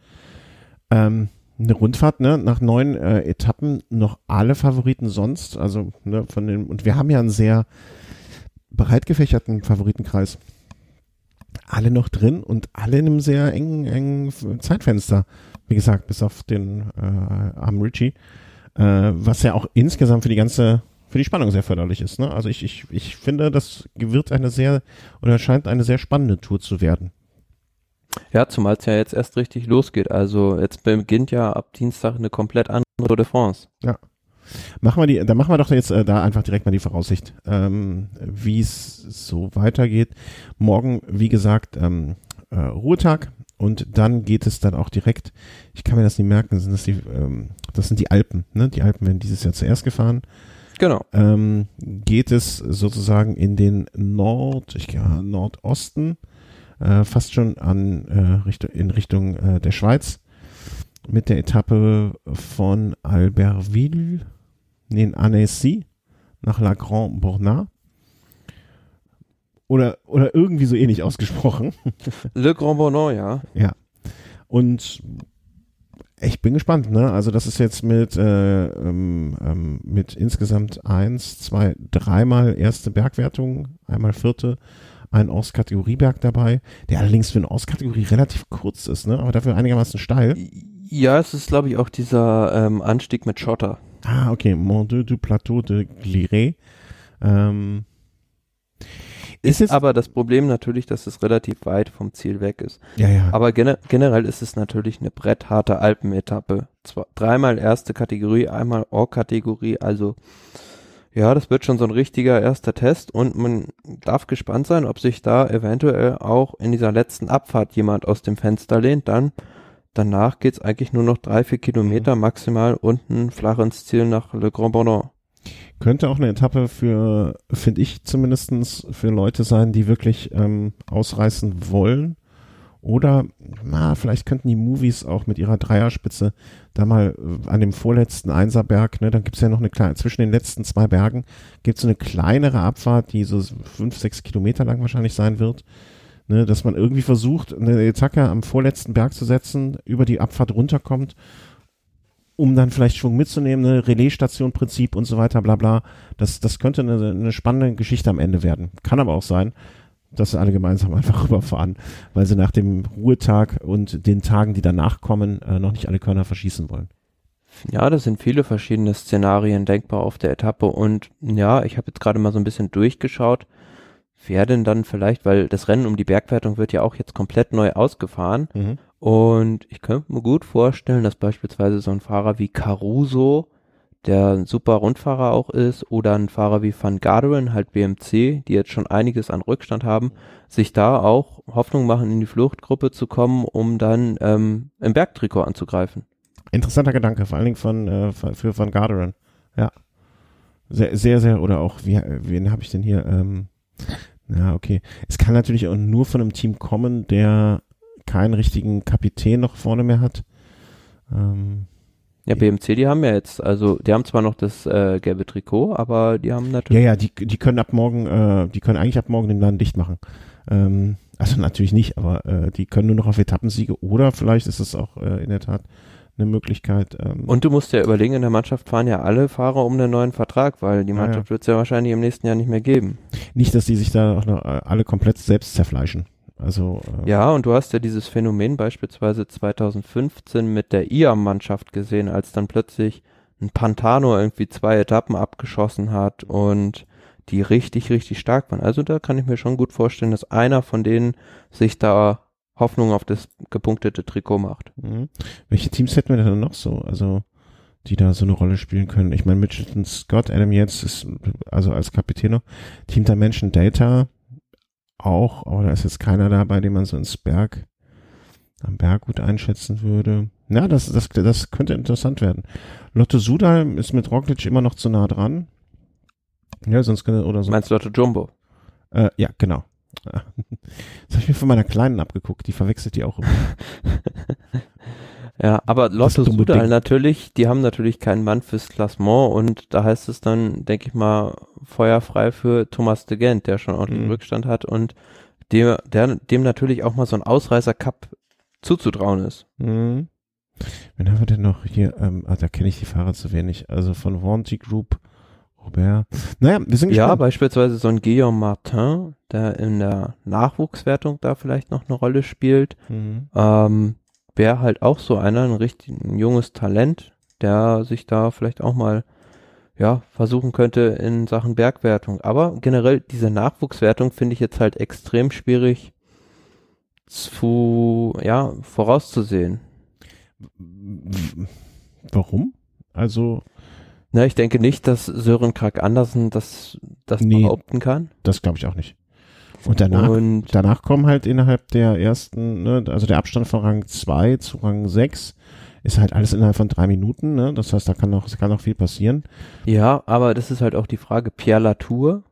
ähm, eine Rundfahrt, ne, nach neun äh, Etappen noch alle Favoriten sonst, also ne, von den, und wir haben ja einen sehr breit gefächerten Favoritenkreis. Alle noch drin und alle in einem sehr engen, engen Zeitfenster. Wie gesagt, bis auf den äh, armen Richie. Äh, was ja auch insgesamt für die ganze, für die Spannung sehr förderlich ist. Ne? Also ich, ich, ich finde, das wird eine sehr, oder scheint eine sehr spannende Tour zu werden.
Ja, zumal es ja jetzt erst richtig losgeht. Also jetzt beginnt ja ab Dienstag eine komplett andere Tour de France.
Ja. Machen wir die, dann machen wir doch jetzt äh, da einfach direkt mal die Voraussicht, ähm, wie es so weitergeht. Morgen, wie gesagt, ähm, äh, Ruhetag und dann geht es dann auch direkt, ich kann mir das nicht merken, sind das die, ähm, das sind die Alpen, ne? Die Alpen werden dieses Jahr zuerst gefahren.
Genau.
Ähm, geht es sozusagen in den Nord, ich ja, Nordosten, äh, fast schon an äh, Richtung, in Richtung äh, der Schweiz mit der Etappe von Albertville nee, in Annecy nach La Grande Bournat. Oder, oder irgendwie so ähnlich ausgesprochen.
Le Grand Bournon, ja.
Ja. Und ich bin gespannt, ne? Also das ist jetzt mit, äh, ähm, ähm, mit insgesamt eins, zwei, dreimal erste Bergwertung, einmal vierte, ein Ortskategorieberg dabei, der allerdings für eine Ortskategorie relativ kurz ist, ne? Aber dafür einigermaßen steil.
Ja, es ist, glaube ich, auch dieser ähm, Anstieg mit Schotter.
Ah, okay. Mont du Plateau de Gliré. Ähm,
Ist, ist aber das Problem natürlich, dass es relativ weit vom Ziel weg ist.
Ja, ja.
Aber gener generell ist es natürlich eine brettharte Alpenetappe. Zwar dreimal erste Kategorie, einmal Or-Kategorie, also ja, das wird schon so ein richtiger erster Test und man darf gespannt sein, ob sich da eventuell auch in dieser letzten Abfahrt jemand aus dem Fenster lehnt. Dann danach geht's eigentlich nur noch drei, vier Kilometer maximal unten flach ins Ziel nach Le Grand Bordon.
Könnte auch eine Etappe für, finde ich zumindestens für Leute sein, die wirklich ähm, ausreißen wollen. Oder, na, vielleicht könnten die Movies auch mit ihrer Dreierspitze da mal äh, an dem vorletzten Einserberg, ne, dann gibt's ja noch eine kleine, zwischen den letzten zwei Bergen gibt's eine kleinere Abfahrt, die so fünf, sechs Kilometer lang wahrscheinlich sein wird. Ne, dass man irgendwie versucht, eine Etappe am vorletzten Berg zu setzen, über die Abfahrt runterkommt um dann vielleicht Schwung mitzunehmen, eine Relaisstation-Prinzip und so weiter, bla bla. Das, das könnte eine, eine spannende Geschichte am Ende werden. Kann aber auch sein, dass sie alle gemeinsam einfach rüberfahren, weil sie nach dem Ruhetag und den Tagen, die danach kommen, äh, noch nicht alle Körner verschießen wollen.
Ja, das sind viele verschiedene Szenarien denkbar auf der Etappe und ja, ich habe jetzt gerade mal so ein bisschen durchgeschaut, wer denn dann vielleicht, weil das Rennen um die Bergwertung wird ja auch jetzt komplett neu ausgefahren
Mhm.
und ich könnte mir gut vorstellen, dass beispielsweise so ein Fahrer wie Caruso, der ein super Rundfahrer auch ist, oder ein Fahrer wie Van Garderen, halt BMC, die jetzt schon einiges an Rückstand haben, sich da auch Hoffnung machen, in die Fluchtgruppe zu kommen, um dann ähm, im Bergtrikot anzugreifen.
Interessanter Gedanke, vor allen Dingen von, äh, für Van Garderen. Ja. Sehr, sehr, sehr, oder auch, wie, wen habe ich denn hier? Ähm, ja, okay. Es kann natürlich auch nur von einem Team kommen, der keinen richtigen Kapitän noch vorne mehr hat. Ähm,
Ja, BMC, die haben ja jetzt, also die haben zwar noch das äh, gelbe Trikot, aber die haben
ja,
natürlich.
ja, die, die können ab morgen, äh, die können eigentlich ab morgen den Laden dicht machen. Ähm, also natürlich nicht, aber äh, die können nur noch auf Etappensiege oder vielleicht ist es auch äh, in der Tat eine Möglichkeit. Ähm,
Und du musst ja überlegen, in der Mannschaft fahren ja alle Fahrer um einen neuen Vertrag, weil die
Ja, ja.
Mannschaft wird es ja wahrscheinlich im nächsten Jahr nicht mehr geben.
nicht, dass die sich da auch noch äh, alle komplett selbst zerfleischen. Also äh,
Ja, und du hast ja dieses Phänomen beispielsweise 2015 mit der IAM-Mannschaft gesehen, als dann plötzlich ein Pantano irgendwie zwei Etappen abgeschossen hat und die richtig, richtig stark waren. Also da kann ich mir schon gut vorstellen, dass einer von denen sich da Hoffnung auf das gepunktete Trikot macht.
Mhm. Welche Teams hätten wir denn noch so? Also, die da so eine Rolle spielen können. Ich meine, Mitchelton Scott, Adam Yates ist, also als Kapitän noch, Team Dimension Data auch, aber da ist jetzt keiner dabei, den man so ins Berg, am Berg gut einschätzen würde. Ja, das, das, das könnte interessant werden. Lotte Sudal ist mit Roglic immer noch zu nah dran. Ja, sonst könnte, oder so.
Meinst du Lotte Jumbo?
Äh, ja, genau. Das habe ich mir von meiner Kleinen abgeguckt. Die verwechselt die auch immer.
ja, aber Lotto
dumme
Sudal
Ding.
natürlich, die haben natürlich keinen Mann fürs Klassement und da heißt es dann, denke ich mal, feuerfrei für Thomas de Gent, der schon ordentlich
Mhm.
Rückstand hat und dem, der, dem natürlich auch mal so ein Ausreißer-Cup zuzutrauen ist.
Mhm. Wen haben wir denn noch hier? Ähm, ah, da kenne ich die Fahrer zu wenig. Also von Wanty Group, Robert. Naja, wir sind
Ja,
gespannt.
beispielsweise so ein Guillaume Martin, der in der Nachwuchswertung da vielleicht noch eine Rolle spielt.
Mhm.
Ähm, Wäre halt auch so einer, ein richtig ein junges Talent, der sich da vielleicht auch mal ja, versuchen könnte in Sachen Bergwertung. Aber generell diese Nachwuchswertung finde ich jetzt halt extrem schwierig zu, ja, vorauszusehen.
Warum? Also,
Na, ich denke nicht, dass Sören Krag Andersen das, das
Nee.
behaupten kann.
das glaube ich auch nicht. Und danach,
Und
danach kommen halt innerhalb der ersten, ne, also der Abstand von Rang 2 zu Rang 6 ist halt alles innerhalb von drei Minuten, ne? Das heißt, da kann noch, kann noch viel passieren.
Ja, aber das ist halt auch die Frage. Pierre Latour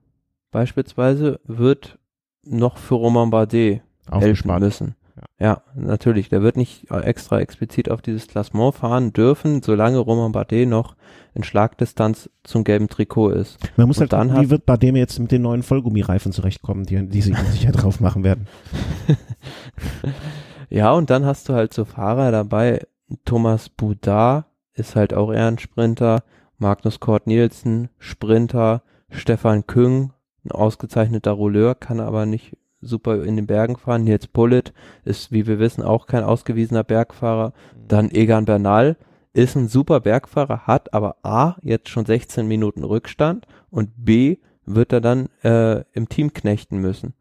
beispielsweise wird noch für Romain Bardet helfen müssen.
Ja.
Ja. natürlich. Der wird nicht extra explizit auf dieses Klassement fahren dürfen, solange Romain Bardet noch in Schlagdistanz zum gelben Trikot ist.
Man muss
Und
halt
dann
gucken, wie wird Badem jetzt mit den neuen Vollgummireifen zurechtkommen, die, die sie sicher drauf machen werden.
Ja, und dann hast du halt so Fahrer dabei. Thomas Boudard ist halt auch eher ein Sprinter. Magnus Kort Nielsen, Sprinter. Stefan Küng, ein ausgezeichneter Rolleur, kann aber nicht super in den Bergen fahren. Nils Bullitt ist, wie wir wissen, auch kein ausgewiesener Bergfahrer. Dann Egan Bernal ist ein super Bergfahrer, hat aber A, jetzt schon 16 Minuten Rückstand und B, wird er dann äh, im Team knechten müssen.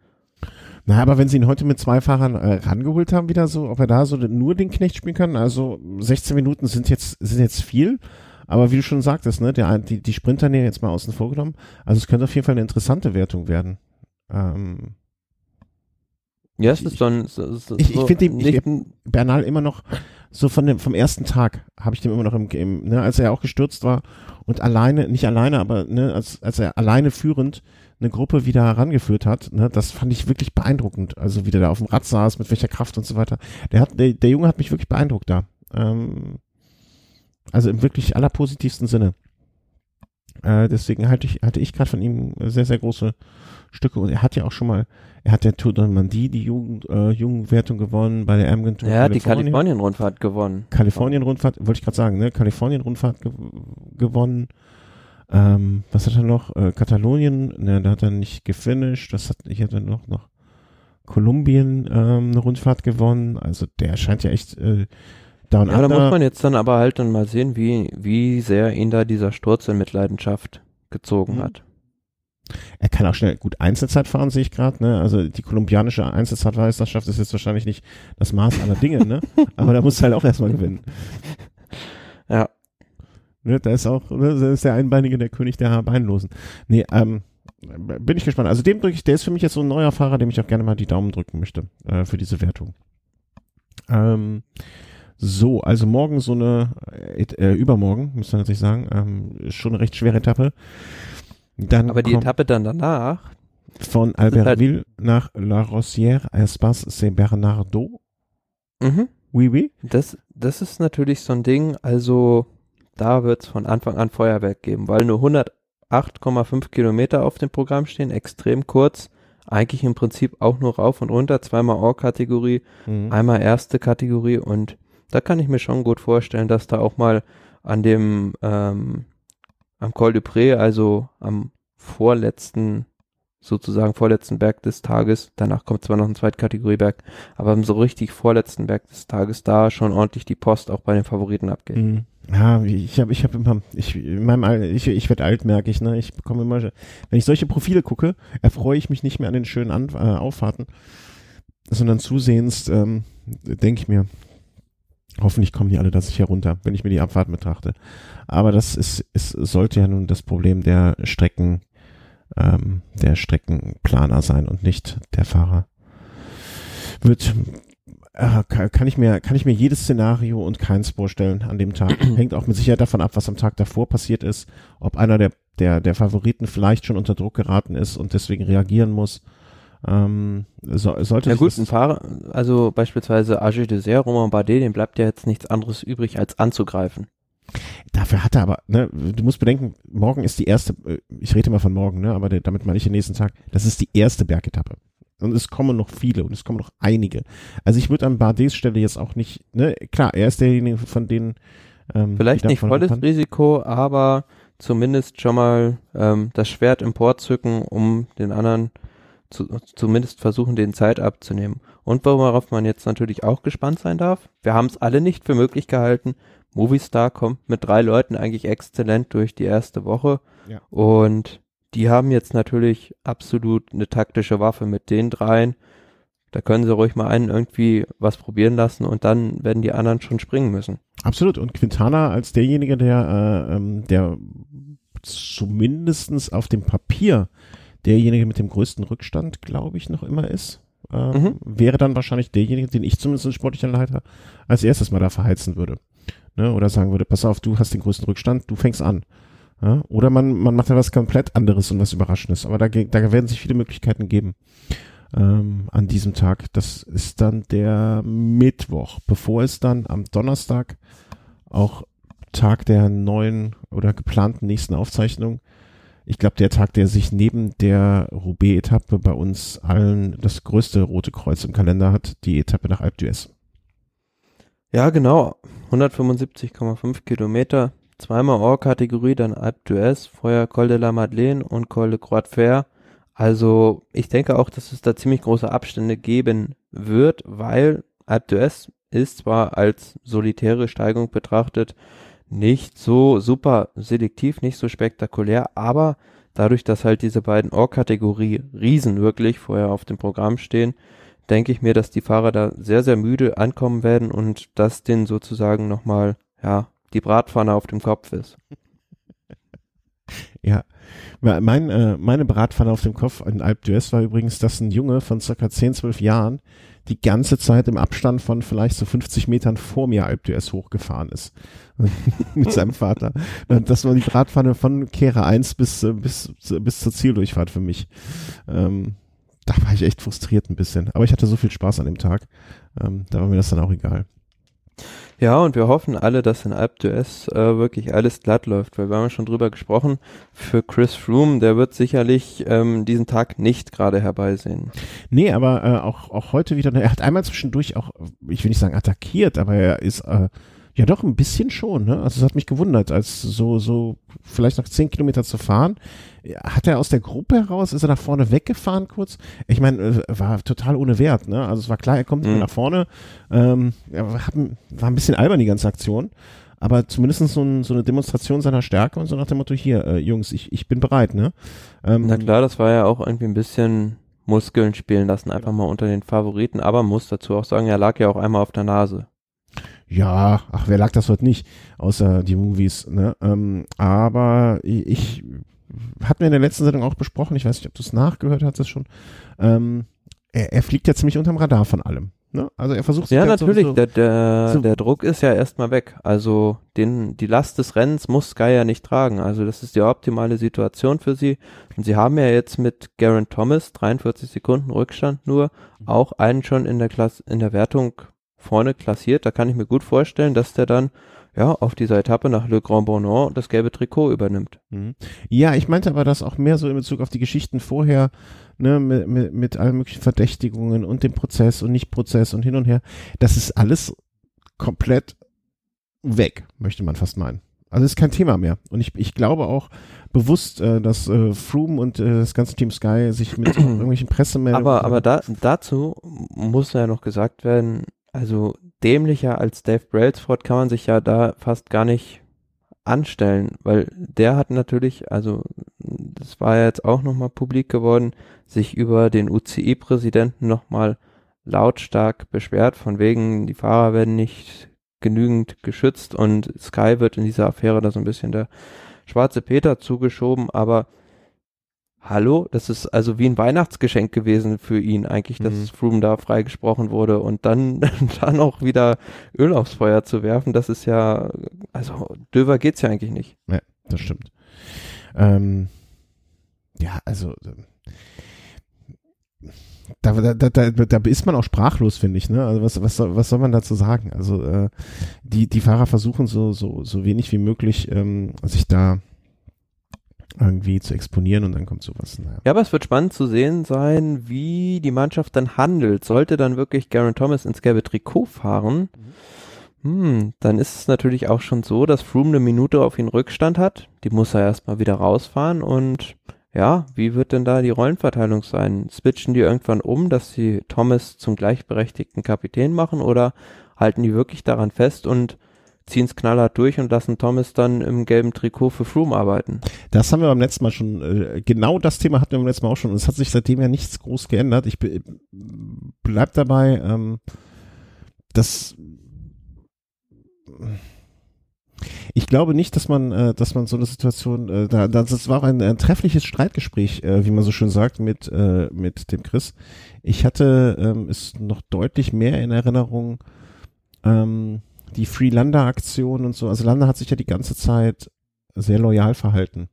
Na, aber wenn sie ihn heute mit zwei Fahrern äh, rangeholt haben, wieder so, ob er da so nur den Knecht spielen kann, also 16 Minuten sind jetzt, sind jetzt viel, aber wie du schon sagtest, ne, der, die, die Sprinter nehmen jetzt mal außen vor genommen, also es könnte auf jeden Fall eine interessante Wertung werden. Ähm,
Ja, es ist so ein, so, so,
ich- ich
so
find den- ich-
nicht ein,
Bernal immer noch so von dem vom ersten Tag habe ich dem immer noch im Game, ne, als er auch gestürzt war und alleine, nicht alleine, aber ne, als als er alleine führend eine Gruppe wieder herangeführt hat, ne, das fand ich wirklich beeindruckend. Also wie der da auf dem Rad saß, mit welcher Kraft und so weiter. Der hat der, der Junge hat mich wirklich beeindruckt da. Ähm, also im wirklich allerpositivsten Sinne. Äh, deswegen halte ich hatte ich gerade von ihm sehr sehr große Stücke und er hat ja auch schon mal er hat der Tour de Normandie die Jugend, äh, Jugendwertung gewonnen bei der Amgen Tour
er hat die. Kalifornien-Rundfahrt gewonnen.
Kalifornien-Rundfahrt, wollte ich gerade sagen, ne? Kalifornien-Rundfahrt ge gewonnen. Ähm, was hat er noch? Äh, Katalonien, ne, da hat er nicht gefinisht. Das hat, ich hatte noch, noch Kolumbien ähm, eine Rundfahrt gewonnen. Also der scheint ja echt äh, down
Ja, da
under.
muss man jetzt dann aber halt dann mal sehen, wie, wie sehr ihn da dieser Sturz in Mitleidenschaft gezogen
Mhm.
hat.
Er kann auch schnell gut Einzelzeit fahren, sehe ich gerade. Ne? Also die kolumbianische Einzelzeitmeisterschaft ist jetzt wahrscheinlich nicht das Maß aller Dinge, ne? Aber da muss halt auch erstmal gewinnen.
Ja.
Ne, da ist auch, ne, da ist der Einbeinige der König der Beinlosen. Nee, ähm, bin ich gespannt. Also dem drücke ich, der ist für mich jetzt so ein neuer Fahrer, dem ich auch gerne mal die Daumen drücken möchte, äh, für diese Wertung. Ähm, so, also morgen so eine, äh, äh, übermorgen, muss man natürlich sagen, ähm, schon eine recht schwere Etappe. Dann
Aber die Etappe dann danach,
von
halt-
Albertville nach La Rosière, Espace Saint-Bernardo.
mhm,
Oui, oui.
das, das ist natürlich so ein Ding, also da wird's von Anfang an Feuerwerk geben, weil nur 108,5 Kilometer auf dem Programm stehen, extrem kurz, eigentlich im Prinzip auch nur rauf und runter, zweimal Or-Kategorie,
Mhm.
einmal erste Kategorie und da kann ich mir schon gut vorstellen, dass da auch mal an dem ähm, am Col du Pré, also am vorletzten sozusagen vorletzten Berg des Tages, danach kommt zwar noch ein Zweitkategorieberg, aber am so richtig vorletzten Berg des Tages da schon ordentlich die Post auch bei den Favoriten abgeht.
Mhm. Ja, ich habe ich hab immer, ich, in meinem Al ich, ich werde alt, merke ich, ne? Ich bekomme immer, wenn ich solche Profile gucke, erfreue ich mich nicht mehr an den schönen an äh, Auffahrten, sondern zusehends ähm, denke ich mir, hoffentlich kommen die alle da sicher runter, wenn ich mir die Abfahrten betrachte. Aber das ist, ist sollte ja nun das Problem der Strecken, ähm, der Streckenplaner sein und nicht der Fahrer. Wird äh, kann ich mir kann ich mir jedes Szenario und keins vorstellen an dem Tag. Hängt auch mit Sicherheit davon ab, was am Tag davor passiert ist, ob einer der der der Favoriten vielleicht schon unter Druck geraten ist und deswegen reagieren muss. Ähm, so, sollte
ja gut, ein Fahrer, also beispielsweise Age Dessert, Romain Bardet, dem bleibt ja jetzt nichts anderes übrig, als anzugreifen.
Dafür hat er aber, ne, du musst bedenken, morgen ist die erste, äh, ich rede mal von morgen, ne, aber damit meine ich den nächsten Tag, das ist die erste Bergetappe. Und es kommen noch viele und es kommen noch einige. Also ich würde an Bardets Stelle jetzt auch nicht, ne, klar, er ist derjenige von denen.
Ähm, Vielleicht nicht volles kann. Risiko, aber zumindest schon mal ähm, das Schwert emporzücken, um den anderen zu, zumindest versuchen, den Zeit abzunehmen. Und worauf man jetzt natürlich auch gespannt sein darf, wir haben es alle nicht für möglich gehalten. Movistar kommt mit drei Leuten eigentlich exzellent durch die erste Woche. Ja. Und die haben jetzt natürlich absolut eine taktische Waffe mit den dreien. Da können sie ruhig mal einen irgendwie was probieren lassen und dann werden die anderen schon springen müssen.
Absolut. Und Quintana als derjenige, der, äh, ähm, der zumindestens auf dem Papier derjenige mit dem größten Rückstand, glaube ich, noch immer ist. Äh, mhm. Wäre dann wahrscheinlich derjenige, den ich zumindest als sportlicher Leiter als erstes mal da verheizen würde. Ne? Oder sagen würde, pass auf, du hast den größten Rückstand, du fängst an. Ja? Oder man, man macht ja was komplett anderes und was Überraschendes. Aber da, da werden sich viele Möglichkeiten geben ähm, an diesem Tag. Das ist dann der Mittwoch, bevor es dann am Donnerstag auch Tag der neuen oder geplanten nächsten Aufzeichnung ich glaube, der Tag, der sich neben der Roubaix-Etappe bei uns allen das größte rote Kreuz im Kalender hat, die Etappe nach Alpe d'Huez.
Ja, genau. 175,5 Kilometer, zweimal Or-Kategorie, dann Alpe d'Huez, vorher Col de la Madeleine und Col de Croix de Fer. Also ich denke auch, dass es da ziemlich große Abstände geben wird, weil Alpe d'Huez ist zwar als solitäre Steigung betrachtet nicht so super selektiv, nicht so spektakulär, aber dadurch, dass halt diese beiden Or-Kategorie Riesen wirklich vorher auf dem Programm stehen, denke ich mir, dass die Fahrer da sehr, sehr müde ankommen werden und dass denen sozusagen nochmal, ja, die Bratpfanne auf dem Kopf ist.
Ja, mein, äh, meine Bratpfanne auf dem Kopf in Alp d'Huez war übrigens, dass ein Junge von circa 10, 12 Jahren die ganze Zeit im Abstand von vielleicht so 50 Metern vor mir Alp d'Huez hochgefahren ist. mit seinem Vater. Das war die Bratpfanne von Kehre 1 bis, äh, bis, bis zur Zieldurchfahrt für mich. Ähm, da war ich echt frustriert ein bisschen. Aber ich hatte so viel Spaß an dem Tag. Ähm, da war mir das dann auch egal.
Ja, und wir hoffen alle, dass in Alp d'Huez äh, wirklich alles glatt läuft, weil wir haben schon drüber gesprochen. Für Chris Froome, der wird sicherlich ähm, diesen Tag nicht gerade herbeisehen.
Nee, aber äh, auch, auch heute wieder, er hat einmal zwischendurch auch, ich will nicht sagen attackiert, aber er ist äh, ja, doch, ein bisschen schon, ne? Also es hat mich gewundert, als so, so vielleicht noch zehn Kilometer zu fahren. Hat er aus der Gruppe heraus, ist er nach vorne weggefahren kurz? Ich meine, äh, war total ohne Wert, ne? Also es war klar, er kommt mhm. nach vorne. Ähm, er war ein bisschen albern, die ganze Aktion. Aber zumindest so, ein, so eine Demonstration seiner Stärke und so nach dem Motto, hier, äh, Jungs, ich, ich bin bereit, ne?
Ähm, Na klar, das war ja auch irgendwie ein bisschen Muskeln spielen lassen, einfach mal unter den Favoriten, aber muss dazu auch sagen, er lag ja auch einmal auf der Nase
ja, ach, wer lag das heute nicht, außer die Movies, ne? Ähm, aber ich, hatten wir in der letzten Sendung auch besprochen, ich weiß nicht, ob du es nachgehört hattest schon, ähm, er, er fliegt ja ziemlich unterm Radar von allem. Ne? Also er versucht
Ja, natürlich, so, so, der, der, so. der Druck ist ja erstmal weg. Also den, die Last des Rennens muss Sky ja nicht tragen. Also das ist die optimale Situation für sie. Und sie haben ja jetzt mit Garen Thomas, 43 Sekunden Rückstand nur, mhm. auch einen schon in der Klasse, in der Wertung vorne klassiert. Da kann ich mir gut vorstellen, dass der dann ja, auf dieser Etappe nach Le Grand Bonon das gelbe Trikot übernimmt.
Mhm. Ja, ich meinte aber das auch mehr so in Bezug auf die Geschichten vorher, ne, mit, mit, mit allen möglichen Verdächtigungen und dem Prozess und Nicht-Prozess und hin und her. Das ist alles komplett weg, möchte man fast meinen. Also ist kein Thema mehr. Und ich, ich glaube auch bewusst, äh, dass äh, Froome und äh, das ganze Team Sky sich mit irgendwelchen Pressemeldungen.
Aber, aber da, dazu muss ja noch gesagt werden, also dämlicher als Dave Brailsford kann man sich ja da fast gar nicht anstellen, weil der hat natürlich, also das war ja jetzt auch nochmal publik geworden, sich über den UCI-Präsidenten nochmal lautstark beschwert, von wegen, die Fahrer werden nicht genügend geschützt und Sky wird in dieser Affäre da so ein bisschen der schwarze Peter zugeschoben, aber hallo, das ist also wie ein Weihnachtsgeschenk gewesen für ihn eigentlich, dass
Mhm.
Froome da freigesprochen wurde und dann, dann auch wieder Öl aufs Feuer zu werfen, das ist ja, also döver geht's ja eigentlich nicht.
Das stimmt. Ähm, ja, also da, da, da, da, da ist man auch sprachlos, finde ich. Ne? Also was, was, soll, was soll man dazu sagen? Also äh, die, die Fahrer versuchen so, so, so wenig wie möglich ähm, sich da irgendwie zu exponieren und dann kommt sowas. Naja.
Ja, aber es wird spannend zu sehen sein, wie die Mannschaft dann handelt. Sollte dann wirklich Garen Thomas ins gelbe Trikot fahren, hm, dann ist es natürlich auch schon so, dass Froome eine Minute auf ihn Rückstand hat. Die muss er erstmal wieder rausfahren und ja, wie wird denn da die Rollenverteilung sein? Switchen die irgendwann um, dass sie Thomas zum gleichberechtigten Kapitän machen oder halten die wirklich daran fest und ziehen es knallhart durch und lassen Thomas dann im gelben Trikot für Froome arbeiten?
Das haben wir beim letzten Mal schon, äh, genau das Thema hatten wir beim letzten Mal auch schon und es hat sich seitdem ja nichts groß geändert. Ich be bleib dabei, ähm, dass ich glaube nicht, dass man, äh, dass man so eine Situation, äh, da, das war auch ein, ein treffliches Streitgespräch, äh, wie man so schön sagt, mit, äh, mit dem Chris. Ich hatte ähm, es noch deutlich mehr in Erinnerung, ähm, die Free-Lander-Aktion und so. Also Lander hat sich ja die ganze Zeit sehr loyal verhalten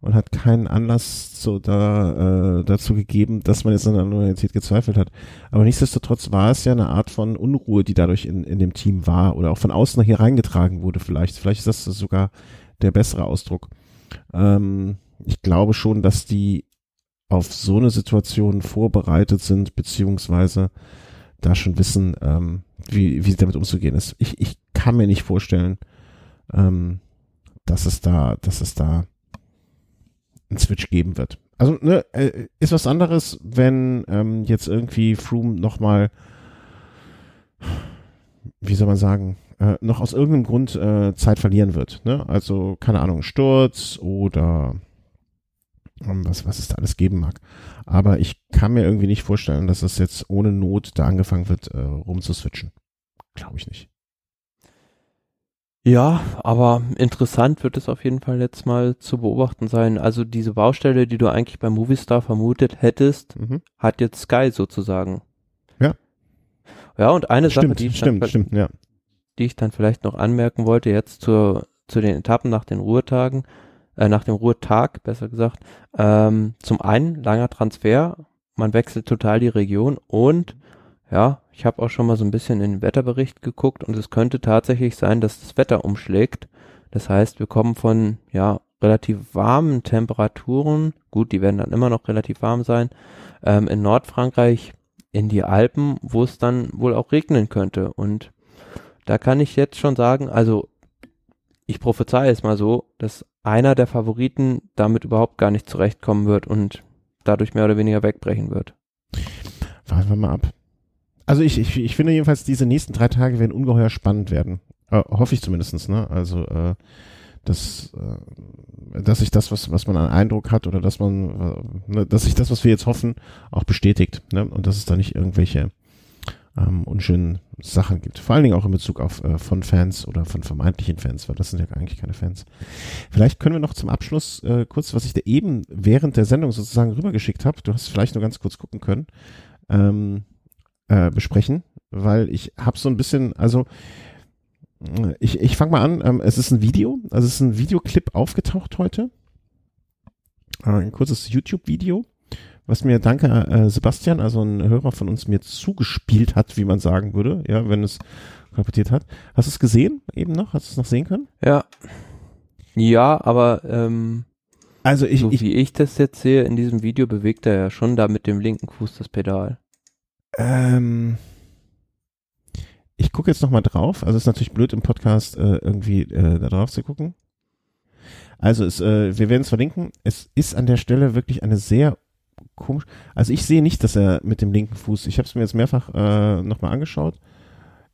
und hat keinen Anlass so da, äh, dazu gegeben, dass man jetzt an der Loyalität gezweifelt hat. Aber nichtsdestotrotz war es ja eine Art von Unruhe, die dadurch in, in dem Team war oder auch von außen nach hier reingetragen wurde vielleicht. Vielleicht ist das sogar der bessere Ausdruck. Ähm, ich glaube schon, dass die auf so eine Situation vorbereitet sind, beziehungsweise da schon wissen, ähm, wie, wie damit umzugehen ist. Ich, ich kann mir nicht vorstellen, ähm, dass es da, dass es da einen Switch geben wird. Also ne, äh, ist was anderes, wenn ähm, jetzt irgendwie Froome nochmal, wie soll man sagen, äh, noch aus irgendeinem Grund äh, Zeit verlieren wird. Ne? Also keine Ahnung, Sturz oder was, was es da alles geben mag. Aber ich kann mir irgendwie nicht vorstellen, dass es jetzt ohne Not da angefangen wird, äh, rumzuswitchen. Glaube ich nicht.
Ja, aber interessant wird es auf jeden Fall jetzt mal zu beobachten sein. Also diese Baustelle, die du eigentlich bei Movistar vermutet hättest,
Mhm.
hat jetzt Sky sozusagen.
Ja.
Ja, und eine Sache,
Stimmt,
die ich,
stimmt,
dann,
stimmt, ja.
die ich dann vielleicht noch anmerken wollte, jetzt zur, zu den Etappen nach den Ruhetagen, äh, nach dem Ruhetag, besser gesagt. Ähm, zum einen langer Transfer, man wechselt total die Region und ja, ich habe auch schon mal so ein bisschen in den Wetterbericht geguckt und es könnte tatsächlich sein, dass das Wetter umschlägt. Das heißt, wir kommen von ja relativ warmen Temperaturen, gut, die werden dann immer noch relativ warm sein, ähm, in Nordfrankreich in die Alpen, wo es dann wohl auch regnen könnte. Und da kann ich jetzt schon sagen, also ich prophezeie es mal so, dass einer der Favoriten damit überhaupt gar nicht zurechtkommen wird und dadurch mehr oder weniger wegbrechen wird.
Warten wir mal ab. Also ich, ich, ich finde jedenfalls, diese nächsten drei Tage werden ungeheuer spannend werden. Äh, hoffe ich zumindestens, ne? Also, äh, dass, äh, dass sich das, was, was man an Eindruck hat oder dass man, äh, ne, dass sich das, was wir jetzt hoffen, auch bestätigt, ne? Und dass es da nicht irgendwelche ähm, unschönen Sachen gibt. Vor allen Dingen auch in Bezug auf äh, von Fans oder von vermeintlichen Fans, weil das sind ja eigentlich keine Fans. Vielleicht können wir noch zum Abschluss äh, kurz, was ich dir eben während der Sendung sozusagen rübergeschickt habe, du hast vielleicht nur ganz kurz gucken können, ähm, äh, besprechen, weil ich habe so ein bisschen, also ich, ich fange mal an, ähm, es ist ein Video, also es ist ein Videoclip aufgetaucht heute, äh, ein kurzes YouTube-Video, was mir, danke äh, Sebastian, also ein Hörer von uns, mir zugespielt hat, wie man sagen würde, ja, wenn es kolportiert hat. Hast du es gesehen eben noch? Hast du es noch sehen können?
Ja. Ja, aber ähm,
Also ich,
so
ich
wie ich das jetzt sehe, in diesem Video bewegt er ja schon da mit dem linken Fuß das Pedal.
Ähm, ich gucke jetzt noch mal drauf. Also ist natürlich blöd im Podcast äh, irgendwie äh, da drauf zu gucken. Also es, äh, wir werden es verlinken. Es ist an der Stelle wirklich eine sehr komisch. Also ich sehe nicht, dass er mit dem linken Fuß. Ich habe es mir jetzt mehrfach äh, noch mal angeschaut.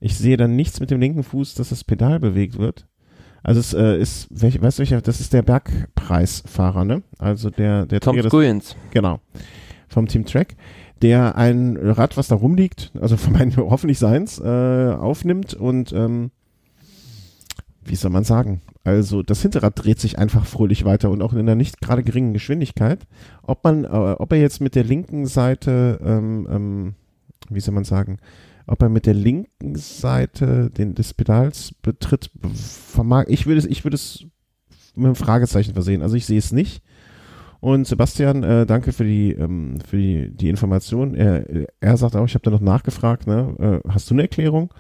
Ich sehe dann nichts mit dem linken Fuß, dass das Pedal bewegt wird. Also es äh, ist, welch, weißt du welcher? Das ist der Bergpreisfahrer, ne? Also der der
Tom Skujens.
Genau. Vom Team Track, der ein Rad, was da rumliegt, also von meinen hoffentlich seins, äh, aufnimmt und ähm, wie soll man sagen? Also das Hinterrad dreht sich einfach fröhlich weiter und auch in einer nicht gerade geringen Geschwindigkeit. Ob man, äh, ob er jetzt mit der linken Seite, ähm, ähm, wie soll man sagen, ob er mit der linken Seite den, des Pedals betritt, vermag, ich würde es, ich würde es mit einem Fragezeichen versehen. Also ich sehe es nicht. Und Sebastian, äh, danke für die, ähm, für die, die Information. Er, er sagt auch, ich habe da noch nachgefragt, ne? Äh, hast du eine Erklärung?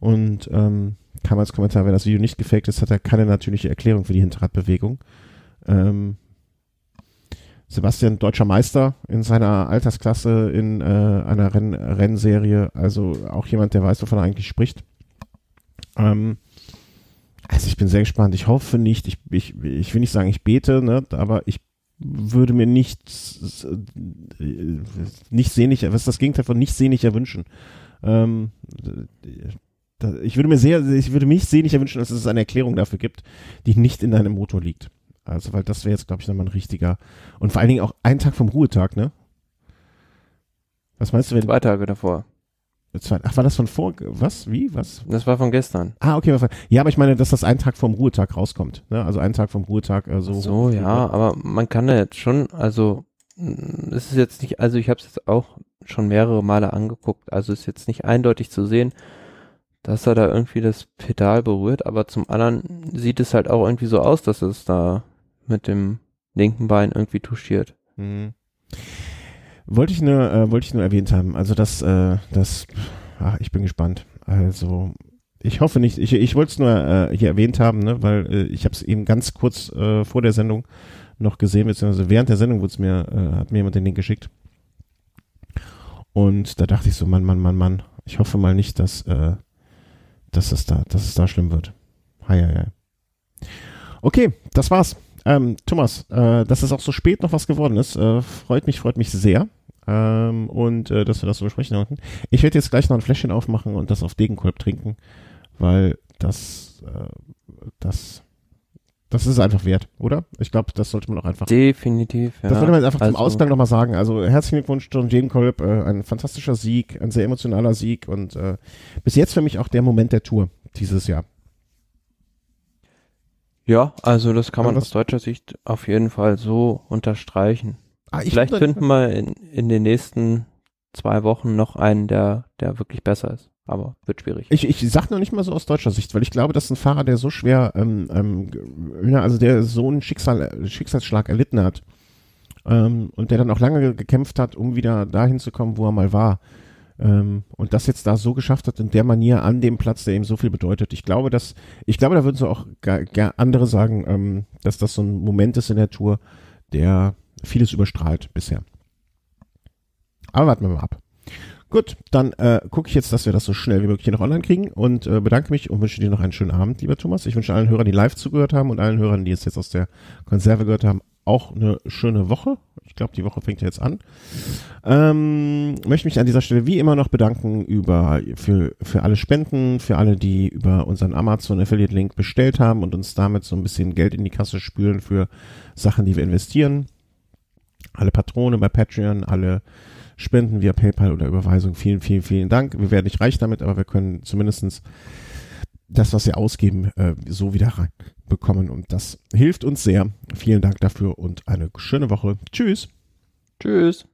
Und ähm, kam als Kommentar, wenn das Video nicht gefaked ist, hat er keine natürliche Erklärung für die Hinterradbewegung. Ähm, Sebastian deutscher Meister in seiner Altersklasse in äh, einer Renn Rennserie, also auch jemand, der weiß, wovon er eigentlich spricht. Ähm, also ich bin sehr gespannt. Ich hoffe nicht, ich, ich, ich will nicht sagen, ich bete, ne, aber ich würde mir nicht, äh, nicht sehnlicher, was ist das Gegenteil von nicht sehnlicher wünschen? Ähm, ich würde mir sehr, ich würde mich sehnlicher wünschen, dass es eine Erklärung dafür gibt, die nicht in deinem Motor liegt. Also, weil das wäre jetzt, glaube ich, nochmal ein richtiger. Und vor allen Dingen auch ein Tag vom Ruhetag, ne? Was meinst du, wenn.
Zwei Tage davor.
Zwei, ach, war das von vor, was, wie, was?
Das war von gestern.
Ah, okay. Ja, aber ich meine, dass das ein Tag vom Ruhetag rauskommt, ne? Also ein Tag vom Ruhetag, äh, so.
So, ja, aber man kann da jetzt schon, also, es ist jetzt nicht, also ich habe es jetzt auch schon mehrere Male angeguckt, also ist jetzt nicht eindeutig zu sehen, dass er da irgendwie das Pedal berührt, aber zum anderen sieht es halt auch irgendwie so aus, dass es da mit dem linken Bein irgendwie touchiert. Mhm.
Wollte ich nur, äh, wollte ich nur erwähnt haben. Also das, äh, das, ach, ich bin gespannt. Also ich hoffe nicht. Ich, ich wollte es nur äh, hier erwähnt haben, ne, weil äh, ich habe es eben ganz kurz äh, vor der Sendung noch gesehen, beziehungsweise während der Sendung wurde es mir, äh, hat mir jemand den Link geschickt. Und da dachte ich so, Mann, Mann, Mann, Mann. Ich hoffe mal nicht, dass, äh, dass es da, dass es da schlimm wird. Hi, hi, hi. Okay, das war's. Ähm, Thomas, äh, dass es auch so spät noch was geworden ist, äh, freut mich, freut mich sehr. Ähm, und äh, dass wir das so besprechen konnten. Ich werde jetzt gleich noch ein Fläschchen aufmachen und das auf Degenkolb trinken, weil das, äh, das, das ist einfach wert, oder? Ich glaube, das sollte man auch einfach.
Definitiv.
Ja. Das sollte man einfach also, zum Ausgang nochmal sagen. Also herzlichen Glückwunsch, John Degenkolb, äh, ein fantastischer Sieg, ein sehr emotionaler Sieg und äh, bis jetzt für mich auch der Moment der Tour dieses Jahr.
Ja, also das kann man aus deutscher Sicht auf jeden Fall so unterstreichen. Ah, Vielleicht finden wir in, in den nächsten zwei Wochen noch einen, der, der wirklich besser ist. Aber wird schwierig.
Ich, ich sag noch nicht mal so aus deutscher Sicht, weil ich glaube, dass ein Fahrer, der so schwer, ähm, ähm, also der so einen Schicksal, Schicksalsschlag erlitten hat ähm, und der dann auch lange gekämpft hat, um wieder dahin zu kommen, wo er mal war, ähm, und das jetzt da so geschafft hat in der Manier an dem Platz, der ihm so viel bedeutet. Ich glaube, dass, ich glaube, da würden so auch andere sagen, ähm, dass das so ein Moment ist in der Tour, der vieles überstrahlt bisher. Aber warten wir mal ab. Gut, dann äh, gucke ich jetzt, dass wir das so schnell wie möglich hier noch online kriegen und äh, bedanke mich und wünsche dir noch einen schönen Abend, lieber Thomas. Ich wünsche allen Hörern, die live zugehört haben und allen Hörern, die es jetzt aus der Konserve gehört haben, auch eine schöne Woche. Ich glaube, die Woche fängt jetzt an. Ähm, möchte mich an dieser Stelle wie immer noch bedanken über für, für alle Spenden, für alle, die über unseren Amazon Affiliate Link bestellt haben und uns damit so ein bisschen Geld in die Kasse spülen für Sachen, die wir investieren. Alle Patrone bei Patreon, alle Spenden via PayPal oder Überweisung. Vielen, vielen, vielen Dank. Wir werden nicht reich damit, aber wir können zumindestens das, was wir ausgeben, äh, so wieder reinbekommen. Und das hilft uns sehr. Vielen Dank dafür und eine schöne Woche. Tschüss.
Tschüss.